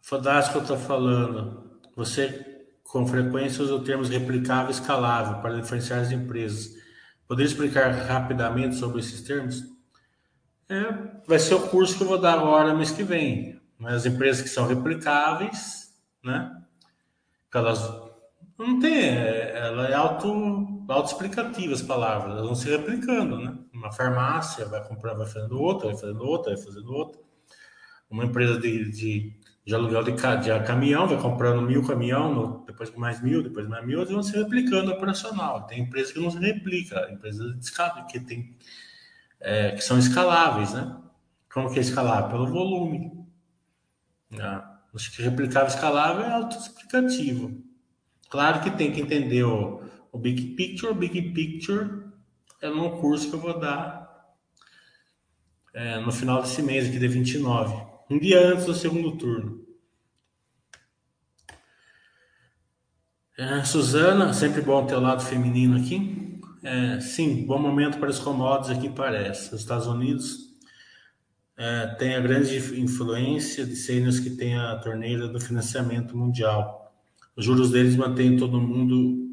Fodástico eu estou falando. Você, com frequência, usa o termos replicável e escalável para diferenciar as empresas. Poderia explicar rapidamente sobre esses termos? É, vai ser o curso que eu vou dar agora mês que vem. As empresas que são replicáveis, né? Elas não tem, é, ela é auto, auto-explicativa as palavras, elas vão se replicando, né? Uma farmácia vai comprar, vai fazendo outra, vai fazendo outra, vai fazendo outra. Uma empresa de, de, de aluguel de, de, caminhão vai comprando mil caminhão, depois mais mil, depois mais mil, eles vão se replicando operacional. Tem empresas que não se replica, empresas de que tem é, que são escaláveis, né? Como que é escalável? Pelo volume. Né? Acho que replicável escalável é autoexplicativo. Claro que tem que entender o, o Big Picture. Big Picture é num curso que eu vou dar é, no final desse mês, aqui de 29. Um dia antes do segundo turno. É, Suzana, sempre bom ter o lado feminino aqui. É, sim, bom momento para os commodities aqui parece. Os Estados Unidos é, tem a grande influência de sênios que tem a torneira do financiamento mundial. Os juros deles mantêm todo mundo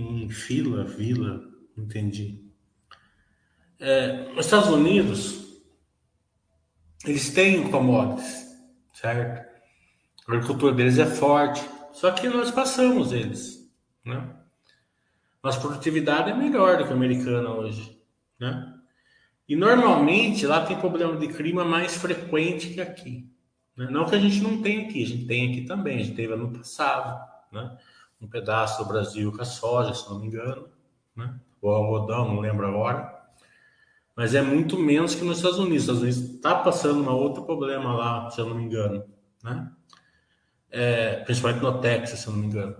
em fila, vila, entendi. É, os Estados Unidos, eles têm commodities, certo? A agricultura deles é forte, só que nós passamos eles, né? Nossa produtividade é melhor do que a americana hoje, né? E normalmente lá tem problema de clima mais frequente que aqui. Né? Não que a gente não tenha aqui, a gente tem aqui também, a gente teve ano passado, né? Um pedaço do Brasil com a soja, se não me engano, né? Ou algodão, não lembro agora. Mas é muito menos que nos Estados Unidos. Os Estados Unidos está passando um outro problema lá, se eu não me engano, né? É, principalmente no Texas, se eu não me engano,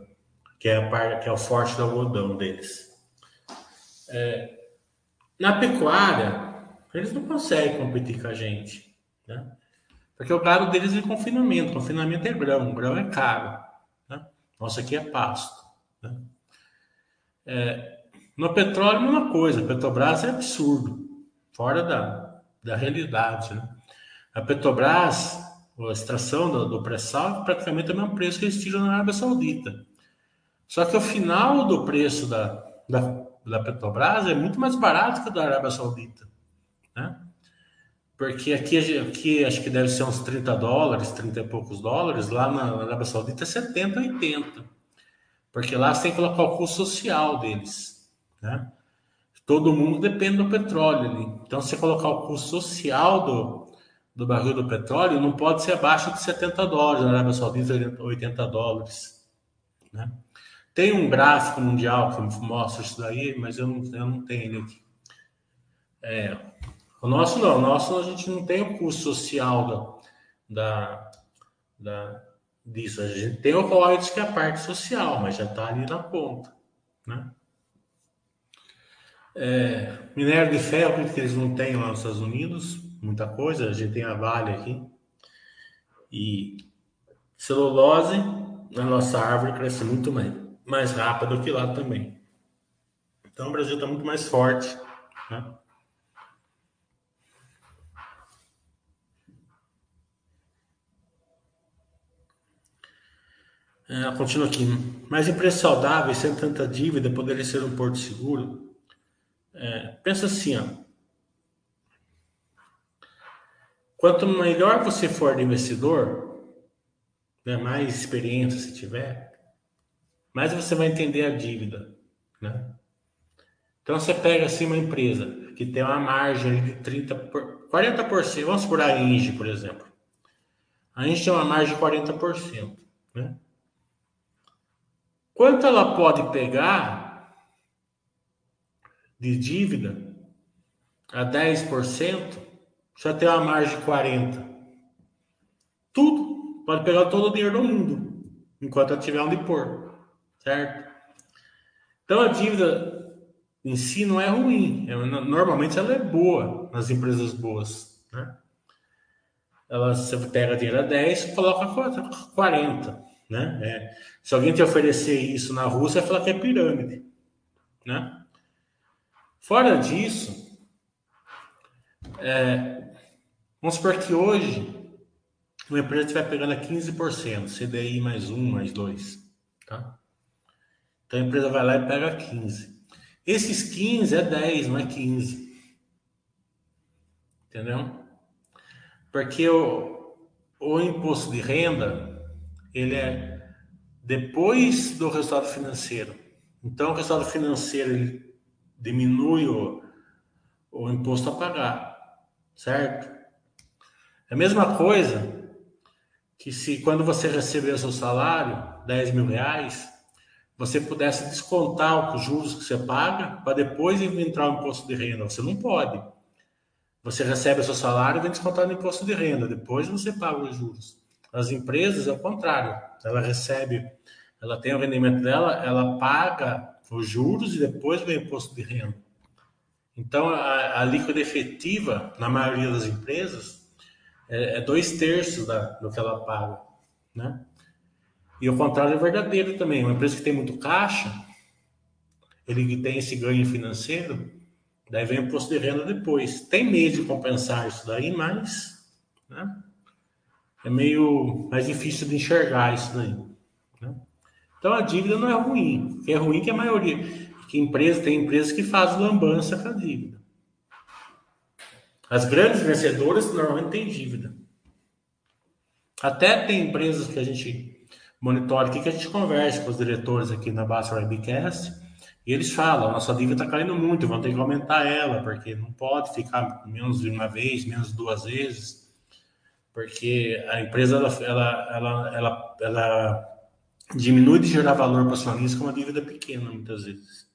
que é, a parte, que é o forte do algodão deles. É, na pecuária, eles não conseguem competir com a gente, né? Porque o gado deles é confinamento. Confinamento é grão, grão é caro. Nossa, aqui é pasto. Né? É, no petróleo, mesma coisa. A Petrobras é absurdo, fora da, da realidade. Né? A Petrobras, a extração do, do pré-sal, praticamente é o mesmo preço que eles tiram na Arábia Saudita. Só que o final do preço da, da, da Petrobras é muito mais barato que o da Arábia Saudita. Né? Porque aqui, aqui acho que deve ser uns 30 dólares, 30 e poucos dólares, lá na, Arábia Saudita é 70, 80. Porque lá você tem que colocar o custo social deles. Né? Todo mundo depende do petróleo ali. Então, se você colocar o custo social do, do barril do petróleo, não pode ser abaixo de 70 dólares. Na Arábia Saudita, 80 dólares. Né? Tem um gráfico mundial que mostra isso daí, mas eu não, eu não tenho ele aqui. É, o nosso não, o nosso a gente não tem o custo social da, da, da disso. A gente tem o royalties que é a parte social, mas já está ali na ponta, né? É, minério de ferro, que eles não têm lá nos Estados Unidos, muita coisa. A gente tem a Vale aqui. E celulose, na nossa árvore cresce muito mais, mais rápido que lá também. Então o Brasil está muito mais forte, né? É, continua aqui. Mas empresas saudáveis, sem tanta dívida, poderia ser um porto seguro? É, pensa assim, ó. Quanto melhor você for de investidor, né, mais experiência você tiver, mais você vai entender a dívida, né? Então você pega assim uma empresa que tem uma margem de 30 por, 40%, vamos por a Inge, por exemplo. A Inge tem uma margem de 40%, né? Quanto ela pode pegar de dívida a 10%, já tem uma margem de 40%. Tudo. Pode pegar todo o dinheiro do mundo, enquanto ela tiver onde pôr. Certo? Então a dívida em si não é ruim. É, normalmente ela é boa nas empresas boas. Né? Ela, você pega dinheiro a 10 coloca 40. Né? É, se alguém te oferecer isso na Rússia, falar que é pirâmide. Né? Fora disso, é, vamos supor que hoje uma empresa estiver pegando a 15%, CDI mais um, mais dois, tá? Então a empresa vai lá e pega 15. Esses 15 é 10, não é 15. Entendeu? Porque o, o imposto de renda, ele é depois do resultado financeiro. Então, o resultado financeiro ele diminui o, o imposto a pagar, certo? É a mesma coisa que se quando você receber o seu salário, 10 mil reais, você pudesse descontar os juros que você paga para depois entrar o imposto de renda. Você não pode. Você recebe o seu salário e vem descontar no imposto de renda. Depois você paga os juros. As empresas é o contrário. Ela recebe, ela tem o rendimento dela, ela paga os juros e depois vem o imposto de renda. Então, a, a efetiva, na maioria das empresas, é, é dois terços da, do que ela paga, né? E o contrário é verdadeiro também. Uma empresa que tem muito caixa, ele tem esse ganho financeiro, daí vem o imposto de renda depois. Tem meio de compensar isso daí, mas né, é meio mais difícil de enxergar isso daí. Né? Então a dívida não é ruim. O que é ruim é que a maioria, que empresa tem empresas que fazem lambança com a dívida. As grandes vencedoras normalmente têm dívida. Até tem empresas que a gente monitora aqui, que a gente conversa com os diretores aqui na Basta Webcast, e eles falam, nossa dívida está caindo muito, vamos ter que aumentar ela, porque não pode ficar menos de uma vez, menos duas vezes, porque a empresa ela, ela, ela, ela, ela diminui de gerar valor para o acionista com uma dívida pequena, muitas vezes.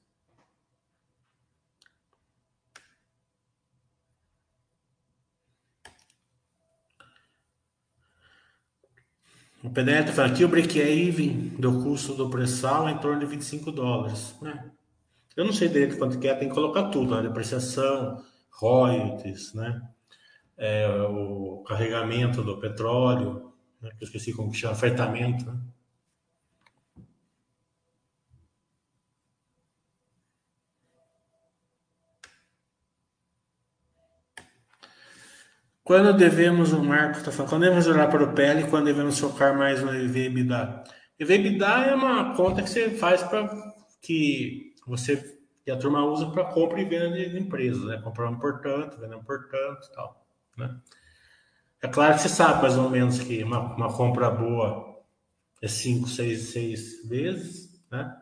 O PDE fala aqui o break-even do custo do pré-sal é em torno de 25 dólares. Né? Eu não sei direito quanto que é, tem que colocar tudo, né? depreciação, royalties, né? É, o carregamento do petróleo, né? eu esqueci como que chama, fretamento, né? Quando devemos, o Marco está falando, quando devemos olhar para o PL e quando devemos focar mais no EV/EBITDA? EV/EBITDA é uma conta que você faz para que você que a turma usa para compra e venda de empresas, né? Comprando por tanto, vendendo por tanto, tal, né? É claro que você sabe mais ou menos que uma, uma compra boa é 5, 6, 6 vezes, né?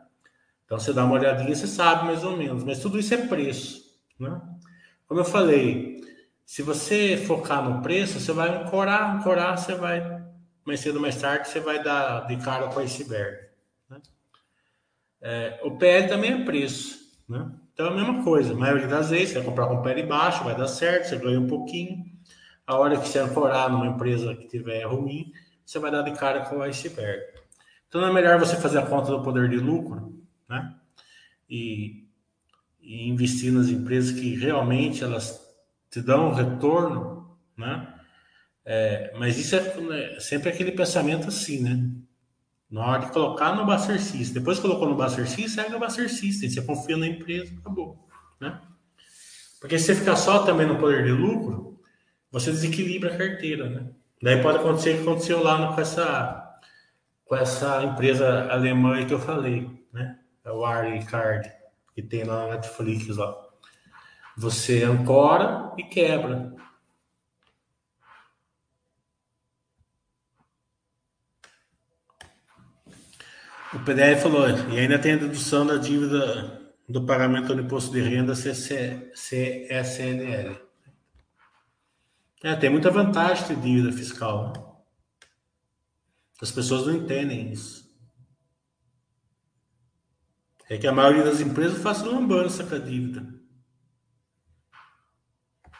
Então você dá uma olhadinha, você sabe mais ou menos, mas tudo isso é preço, né? Como eu falei, se você focar no preço, você vai ancorar, ancorar, você vai, mais cedo ou mais tarde, você vai dar de cara com o iceberg. Né? É, o PL também é preço. Né? Então é a mesma coisa. A maioria das vezes, você vai comprar com PL baixo, vai dar certo, você ganha um pouquinho. A hora que você ancorar numa empresa que tiver ruim, você vai dar de cara com o iceberg. Então é melhor você fazer a conta do poder de lucro, né? E, e investir nas empresas que realmente elas te dão um retorno, né? É, mas isso é né, sempre aquele pensamento assim, né? Na hora de colocar no Buster System. Depois colocou no Buster System, segue o Buster System. Você confia na empresa, acabou. Né? Porque se você ficar só também no poder de lucro, você desequilibra a carteira, né? Daí pode acontecer o que aconteceu lá com essa, com essa empresa alemã que eu falei, né? É o Ari Card, que tem lá na Netflix lá. Você ancora e quebra. O PDF falou, e ainda tem a dedução da dívida do pagamento do imposto de renda CSNL. É, tem muita vantagem de dívida fiscal. Né? As pessoas não entendem isso. É que a maioria das empresas faz lambança com a dívida.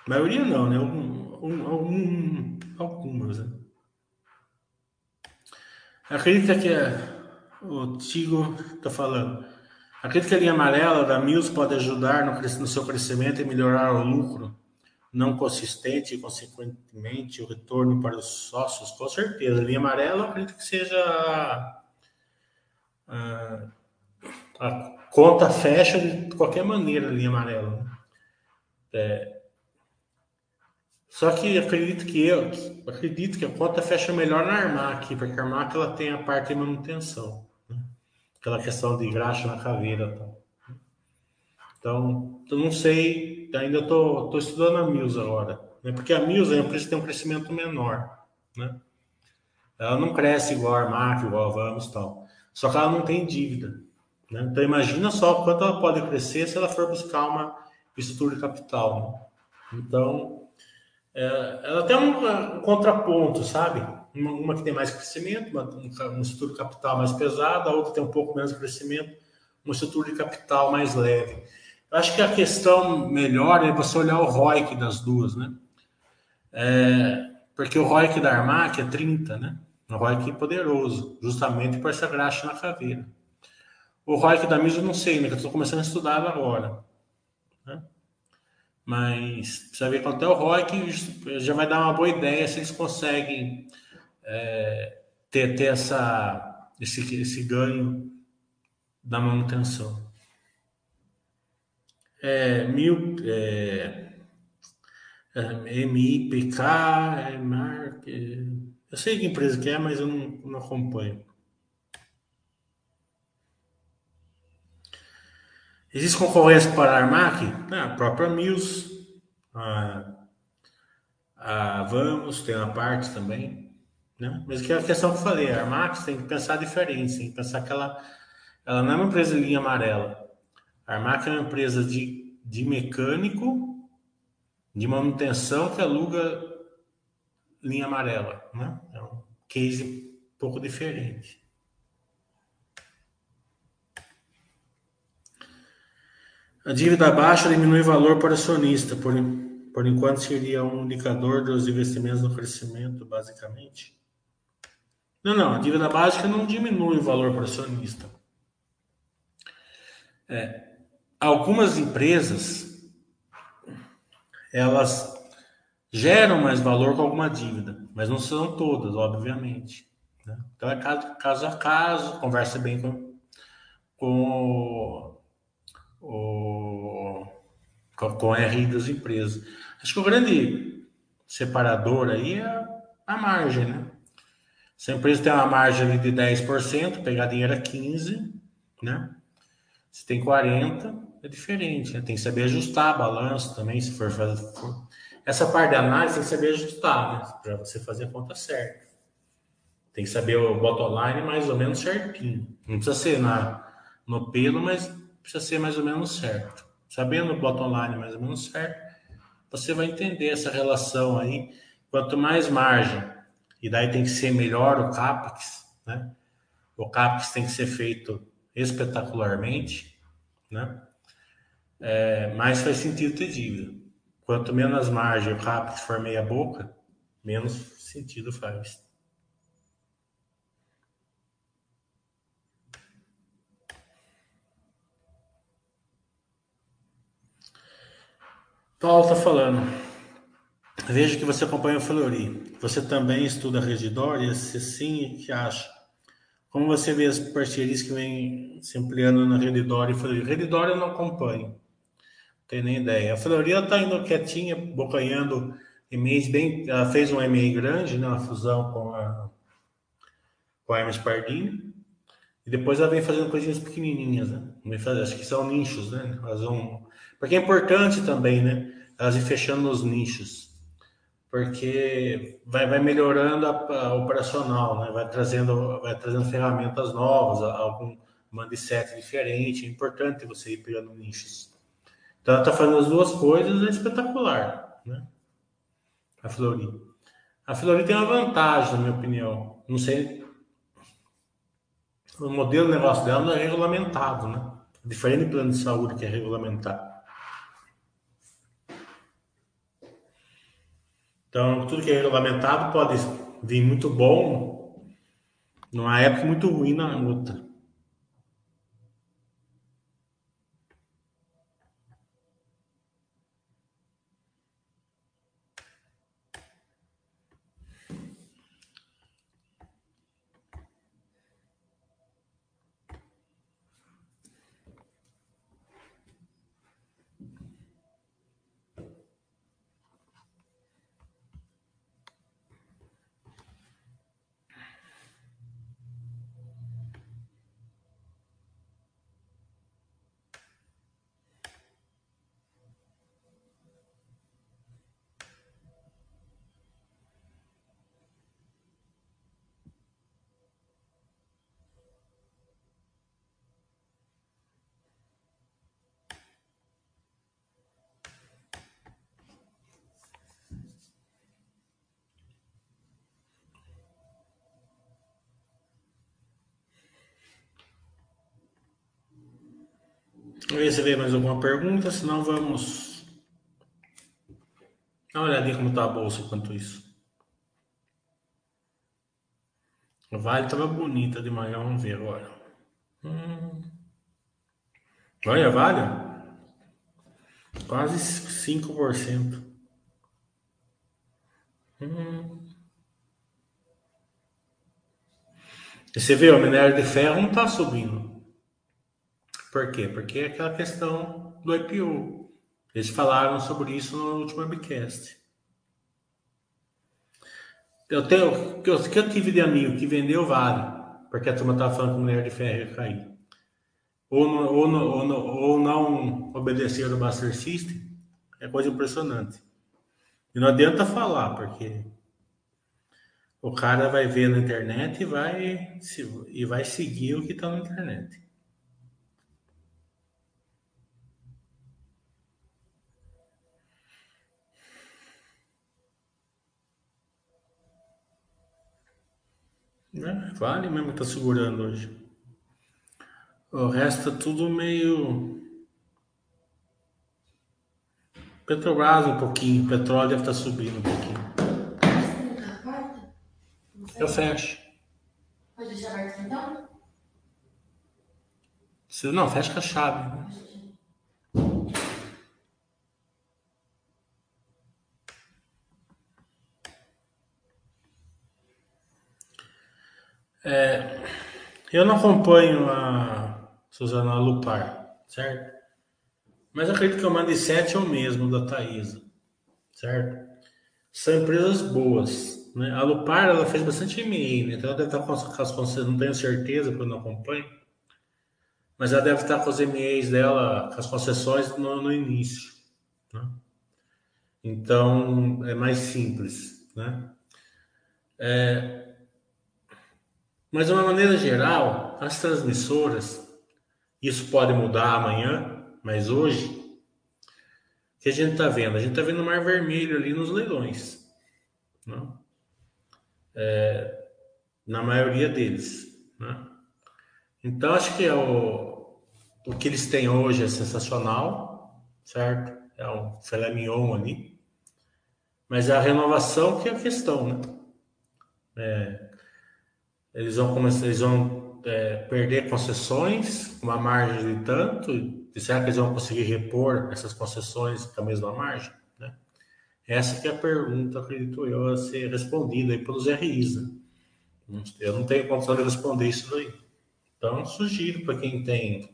A maioria não, né? Algum, algumas. Né? Acredita que a, o Tigo está falando. Acredita que a linha amarela da Mills pode ajudar no, no seu crescimento e melhorar o lucro não consistente e, consequentemente, o retorno para os sócios? Com certeza. Linha amarela, acredito que seja a, a, conta fecha de qualquer maneira linha amarela. Né? É, só que acredito que eu acredito que a conta fecha melhor na Armac, porque a Armac ela tem a parte de manutenção, né? aquela questão de graxa na caveira, tal. Então, eu não sei, ainda estou tô, tô estudando a Mills agora, né? Porque a Mills é uma empresa que tem um crescimento menor, né? Ela não cresce igual a Armac, igual a Vamos, tal. Só que ela não tem dívida, né? Então imagina só quanto ela pode crescer se ela for buscar uma estrutura de capital. Né? Então, é, ela tem um, um, contraponto, sabe? Uma, uma, que tem mais crescimento, uma, uma estrutura de capital mais pesada, a outra tem um pouco menos crescimento, uma estrutura de capital mais leve. Acho que a questão melhor é você olhar o ROIC das duas, né? É, porque o ROIC da Armac é 30, né? Um ROIC poderoso, justamente por essa graxa na caveira. O ROIC da MIS eu não sei, né? Eu estou começando a estudar agora. Né? Mas precisa ver quanto é o ROI, que já vai dar uma boa ideia se eles conseguem é, ter, ter essa, esse, esse ganho da manutenção. É, mil, é, é, MIPK, é Mark, é, eu sei que empresa que é, mas eu não, não acompanho. Existe concorrência para a Armac? a própria Mills, a, a Vamos tem uma parte também. Né? Mas que é a questão que eu falei, a Armac tem que pensar diferente, tem que pensar que ela, ela não é uma empresa de linha amarela. A Armac é uma empresa de, de mecânico, de manutenção que aluga linha amarela. Né? É um case um pouco diferente. A dívida baixa diminui o valor para o acionista, por, por enquanto seria um indicador dos investimentos no crescimento, basicamente. Não, não, a dívida básica não diminui o valor para o acionista. É, algumas empresas, elas geram mais valor com alguma dívida, mas não são todas, obviamente. Né? Então é caso, caso a caso, conversa bem com, com o, com a RI das empresas. Acho que o grande separador aí é a margem, né? Se a empresa tem uma margem de 10%, pegar dinheiro a 15%, né? Se tem 40%, é diferente, né? Tem que saber ajustar balanço também, se for fazer. Essa parte da análise tem que saber ajustar, né? Para você fazer a conta certa. Tem que saber o bottom line mais ou menos certinho. Não precisa ser na, no pelo, mas precisa ser mais ou menos certo. Sabendo o bottom line mais ou menos certo, você vai entender essa relação aí. Quanto mais margem, e daí tem que ser melhor o CAPEX, né? O CAPEX tem que ser feito espetacularmente, né? É, mais faz sentido ter dívida. Quanto menos margem o CAPEX for meia boca, menos sentido faz. Paulo está falando. Vejo que você acompanha o Flori. Você também estuda e se sim, que acha? Como você vê as parcerias que vêm se ampliando na Redditor e Flori? Redditor eu não acompanho. Tenho nem ideia. A Flori está indo quietinha, bocanhando e-mails bem... Ela fez um e-mail grande, né, uma fusão com a, com a Hermes Pardini. E depois ela vem fazendo coisinhas pequenininhas, né? Acho que são nichos, né? Elas vão... Porque é importante também, né? elas ir fechando nos nichos, porque vai, vai melhorando a, a operacional, né? vai, trazendo, vai trazendo ferramentas novas, algum mindset diferente. É importante você ir pegando nichos. Então, ela está fazendo as duas coisas, é espetacular. Né? A Flori. A Flori tem uma vantagem, na minha opinião. Não sei. O modelo de negócio dela não é regulamentado, né? Diferente do plano de saúde que é regulamentado. Então, tudo que é regulamentado pode vir muito bom numa época muito ruim na outra. Vamos ver se veio mais alguma pergunta, senão vamos. Dá uma olhadinha como tá a bolsa enquanto isso. A Vale estava bonita de manhã, vamos ver agora. Hum. Olha, Vale. Quase 5%. Hum. E você vê, o minério de ferro não está subindo. Por quê? Porque é aquela questão do IPO. Eles falaram sobre isso no último webcast. Eu tenho, que eu, que eu tive de amigo que vendeu vale, porque a turma estava falando que o minério de ferro ia cair. Ou, ou, ou, ou não obedecer ao Buster System, é coisa impressionante. E não adianta falar, porque o cara vai ver na internet e vai, e vai seguir o que está na internet. Né? Vale mesmo que tá segurando hoje. O resto é tudo meio. Petrobras um pouquinho, petróleo deve estar tá subindo um pouquinho. Eu fecho. Pode deixar aberto então? Não, fecha com a chave. Né? É, eu não acompanho a Suzana Lupar, certo? Mas acredito que o Mandicete é o mesmo da Thaisa, certo? São empresas boas. Né? A Lupar ela fez bastante M&A, né? então ela deve estar com as, concessões, não tenho certeza porque eu não acompanho, mas ela deve estar com os MEs dela, com as concessões no, no início. Né? Então é mais simples. Né? É, mas de uma maneira geral, as transmissoras, isso pode mudar amanhã, mas hoje, o que a gente está vendo? A gente está vendo o mar vermelho ali nos leilões. Né? é, na maioria deles. Né? Então, acho que é o, o que eles têm hoje é sensacional, certo? É um filé mignon ali. Mas é a renovação que é a questão, né? É, eles vão começar, eles vão é, perder concessões, uma margem de tanto, e será que eles vão conseguir repor essas concessões com a mesma margem? Essa que é a pergunta, acredito eu, a ser respondida aí pelos RIs, né? Eu não tenho condição de responder isso daí. Então, sugiro para quem tem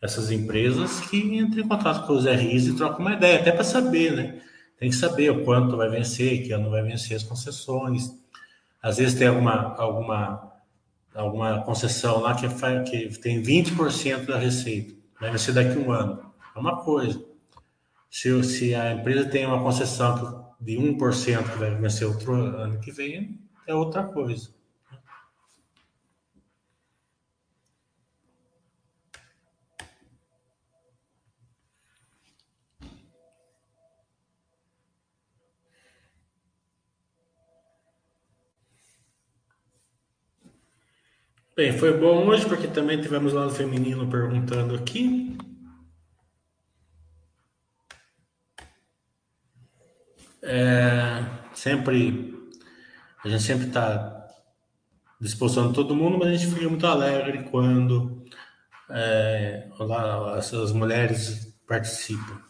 essas empresas que entre em contato com os RIs e troque uma ideia, até para saber, né? Tem que saber o quanto vai vencer, que ano vai vencer as concessões. Às vezes tem alguma, alguma, alguma concessão lá que, faz, que tem 20% da receita, vai vencer daqui a um ano. É uma coisa. Se, se a empresa tem uma concessão de 1% que vai vencer outro ano que vem, é outra coisa. Bem, foi bom hoje porque também tivemos lá o feminino perguntando aqui. É, sempre, a gente sempre está disposto todo mundo, mas a gente fica muito alegre quando é, lá, as, mulheres participam.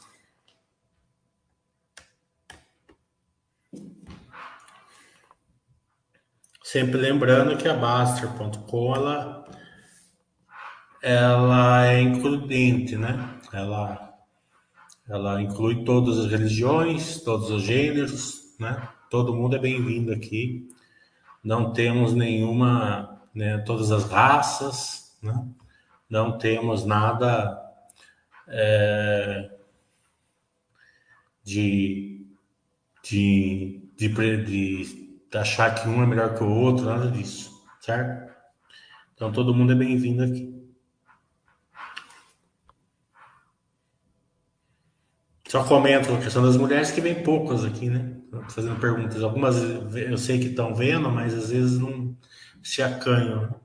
Sempre lembrando que a Baster.com ela, ela é includente, né? Ela ela inclui todas as religiões, todos os gêneros, né? Todo mundo é bem-vindo aqui. Não temos nenhuma, né, todas as raças, né? Não temos nada é, de, de, de, de achar que um é melhor que o outro, nada disso, certo? Então todo mundo é bem-vindo aqui. Só comento a questão das mulheres que vem poucas aqui, né? Fazendo perguntas. Algumas eu sei que estão vendo, mas às vezes não se acanham.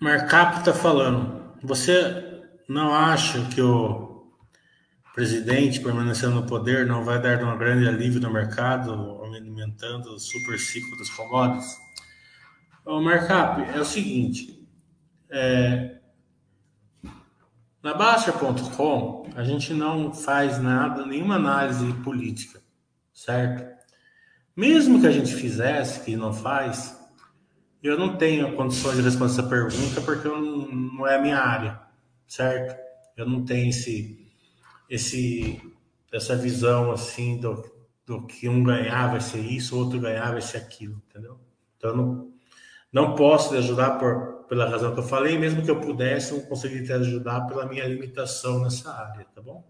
Markup está falando. Você não acha que o presidente permanecendo no poder não vai dar um grande alívio no mercado, alimentando o super ciclo das commodities? O Markup é o seguinte. É, na Baixa.com, a gente não faz nada, nenhuma análise política, certo? Mesmo que a gente fizesse, que não faz, eu não tenho condições de responder essa pergunta porque não, não é a minha área, certo? Eu não tenho esse, esse, essa visão assim do, do que um ganhar vai ser isso, outro ganhar vai ser aquilo, entendeu? Então, eu não, não posso lhe ajudar por, pela razão que eu falei, mesmo que eu pudesse, não conseguiria te ajudar pela minha limitação nessa área, tá bom?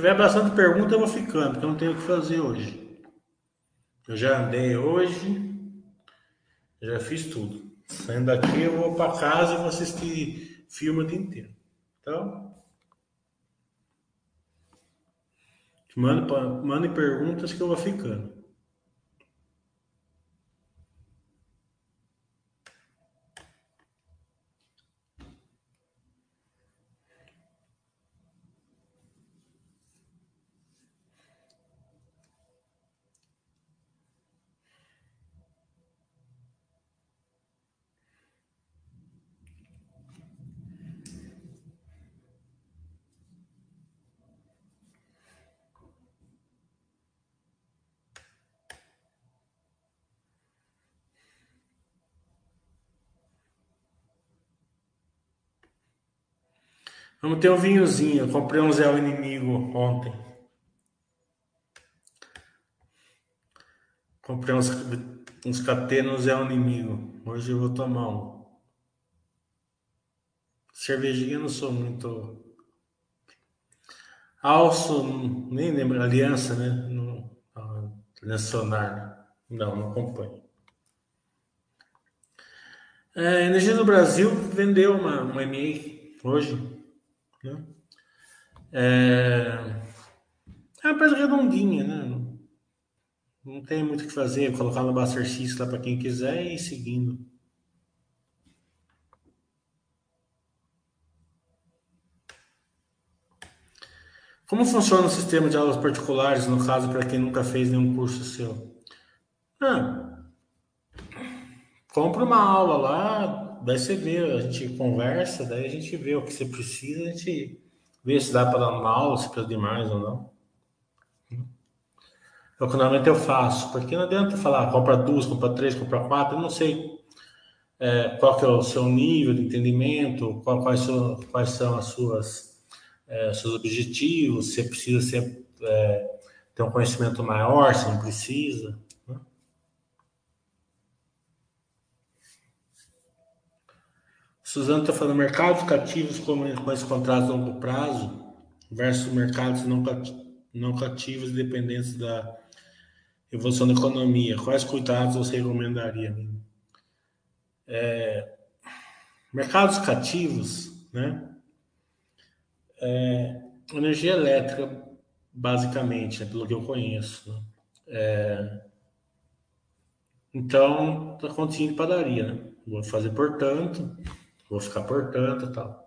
Tiver bastante pergunta, eu vou ficando, porque eu não tenho o que fazer hoje. Eu já andei hoje, já fiz tudo. Saindo daqui, eu vou para casa e vou assistir filme o dia inteiro. Então, mande, mande perguntas que eu vou ficando. Vamos ter um vinhozinho. Eu comprei um Zé o Inimigo ontem. Comprei uns, uns catê no Zé o Inimigo. Hoje eu vou tomar um. Cervejinha não sou muito. Alço, nem lembro, Aliança, né? Nacional. Não, não acompanho. É, Energia do Brasil vendeu uma, uma EMEI hoje. Né? É... é uma empresa redondinha, né? Não tem muito o que fazer, colocar no Buster lá para quem quiser e ir seguindo. Como funciona o sistema de aulas particulares, no caso, para quem nunca fez nenhum curso seu? Ah, compra uma aula lá, daí você vê, a gente conversa, daí a gente vê o que você precisa, a gente vê se dá para dar uma aula, se precisa de mais ou não. É o que normalmente eu faço, porque não adianta falar, compra duas, compra três, compra quatro, eu não sei é, qual que é o seu nível de entendimento, qual, quais, são, quais são as suas é, seus objetivos, se precisa ser, é, ter um conhecimento maior, se não precisa. Suzano está falando mercados cativos com, com esse contrato a longo prazo versus mercados não, não cativos dependentes da evolução da economia. Quais cuidados você recomendaria? É, mercados cativos, né? É, energia elétrica, basicamente, é pelo que eu conheço. Né? É, então, a continha de padaria, né? Vou fazer, portanto, vou ficar por tanto e tal.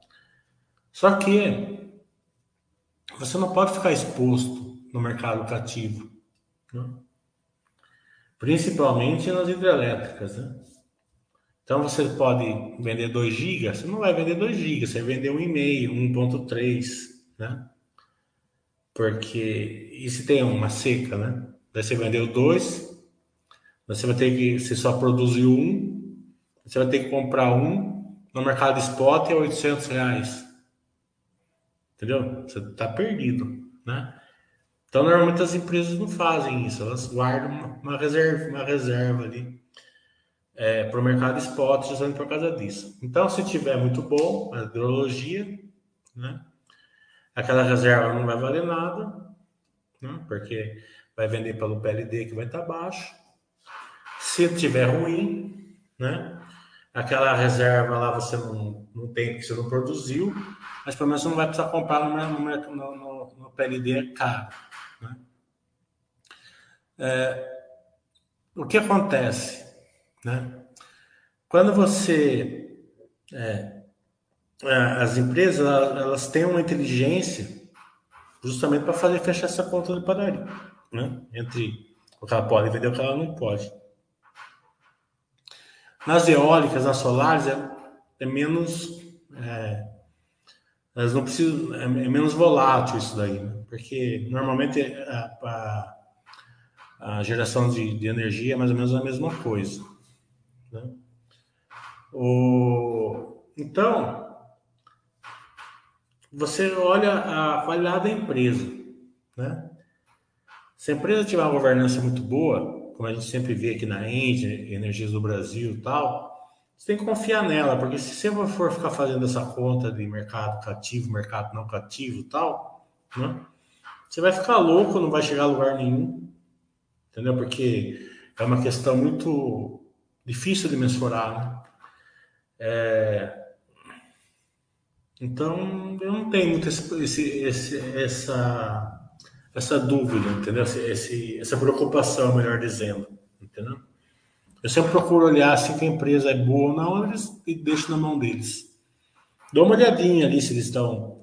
Só que você não pode ficar exposto no mercado cativo, né? principalmente nas hidrelétricas. Né? Então você pode vender 2 GB, você não vai vender 2 GB, você vai vender 1,5, 1,3, né? Porque e se tem uma seca, né? Daí você vendeu 2, você vai ter que, se só produziu um, você vai ter que comprar um no mercado spot é 800 reais. Entendeu? Você está perdido, né? Então, normalmente as empresas não fazem isso, elas guardam uma, reserva, uma reserva ali é, para o mercado spot, justamente por causa disso. Então, se tiver muito bom a hidrologia, né, aquela reserva não vai valer nada, né, porque vai vender pelo PLD que vai estar baixo. Se tiver ruim, né, aquela reserva lá você não, não tem, porque você não produziu, mas pelo menos você não vai precisar comprar no, no, no, no PLD caro. Né? É, o que acontece? Né? Quando você. É, é as empresas elas têm uma inteligência justamente para fazer fechar essa conta de padaria, né? entre o que ela pode vender e o que ela não pode. Nas eólicas, nas solares, é, é menos. É, elas não precisam. É, é, menos volátil isso daí, né? porque normalmente a, a, a geração de, de, energia é mais ou menos a mesma coisa. Né? O, então, você olha a qualidade da empresa. Né? Se a empresa tiver uma governança muito boa, como a gente sempre vê aqui na Ende, Energias do Brasil e tal, você tem que confiar nela, porque se você for ficar fazendo essa conta de mercado cativo, mercado não cativo e tal, né, você vai ficar louco, não vai chegar a lugar nenhum, entendeu? Porque é uma questão muito difícil de mensurar, né? É... Então, eu não tenho muito esse, esse, essa essa dúvida, entendeu? Esse, essa preocupação, melhor dizendo, entendeu? Eu sempre procuro olhar se a empresa é boa ou não, e deixo na mão deles. Dou uma olhadinha ali se eles estão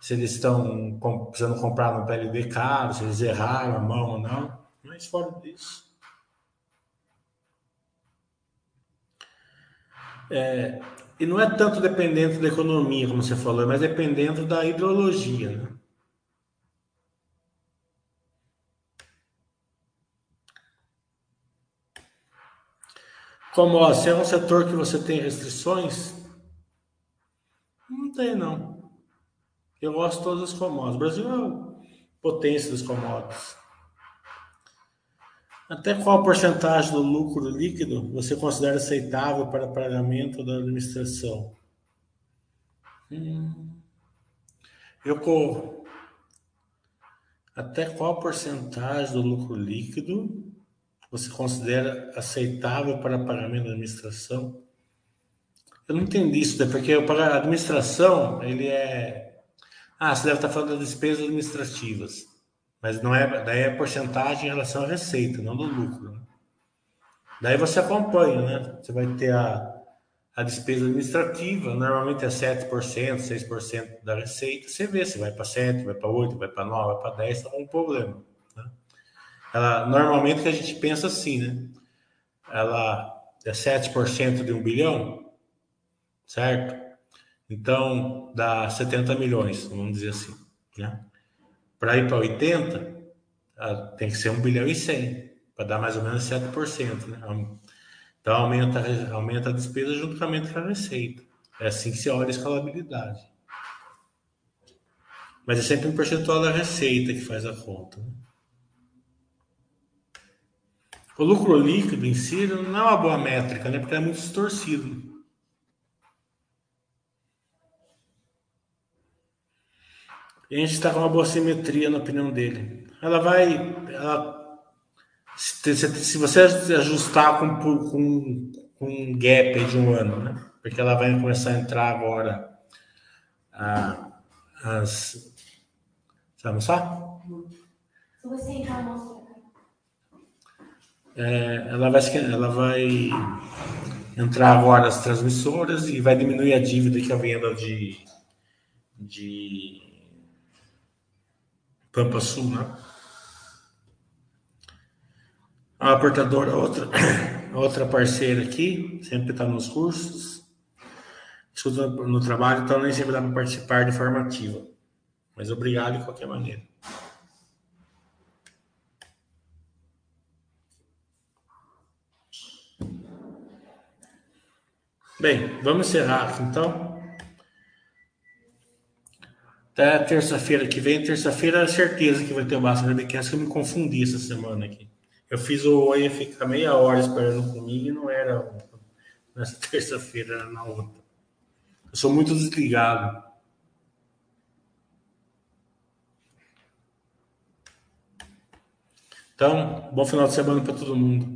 se eles estão precisando comprar no PLD caro, se eles erraram a mão ou não, mas fora disso. É, e não é tanto dependendo da economia, como você falou, mas dependendo da hidrologia, né? Como ó, se é um setor que você tem restrições, não tem não. Eu gosto de todas as commodities. O Brasil é potência das commodities. Até qual porcentagem do lucro líquido você considera aceitável para pagamento da administração? Hum, eu corro. Até qual porcentagem do lucro líquido você considera aceitável para pagamento da administração? Eu não entendi isso, né? porque a administração, ele é... Ah, você deve estar falando das despesas administrativas, mas não é, daí é porcentagem em relação à receita, não do lucro. Né? Daí você acompanha, né? Você vai ter a, a despesa administrativa, normalmente é 7%, 6% da receita, você vê se vai para 7, vai para 8, vai para 9, vai para 10, tá um problema. Ela, normalmente que a gente pensa assim, né? Ela é 7% de um bilhão, certo? Então dá 70 milhões, vamos dizer assim. Né? Para ir para 80, tem que ser 1 bilhão e 100, para dar mais ou menos 7%. Né? Então aumenta, aumenta a despesa juntamente com a receita. É assim que se olha a escalabilidade. Mas é sempre um percentual da receita que faz a conta. Né? O lucro líquido em si não é uma boa métrica, né? Porque é muito distorcido. A gente está com uma boa simetria na opinião dele. Ela vai. Ela, se, se, você ajustar com, com, com um gap de um ano, né? Porque ela vai começar a entrar agora a, as. Sabe só? Se você entrar, mostra é, ela, vai, ela vai entrar agora as transmissoras e vai diminuir a dívida que a venda de, de Pampa Sul, né? A portadora, outra, outra parceira aqui, sempre está nos cursos, estuda no trabalho, então nem sempre dá para participar de forma ativa. Mas obrigado de qualquer maneira. Bem, vamos encerrar então. Até terça-feira que vem. Terça-feira, é certeza que vai ter o Basta Webcast, que eu me confundi essa semana aqui. Eu fiz o Oi ficar meia hora esperando comigo e não era nessa terça-feira, era na outra. Eu sou muito desligado. Então, bom final de semana para todo mundo.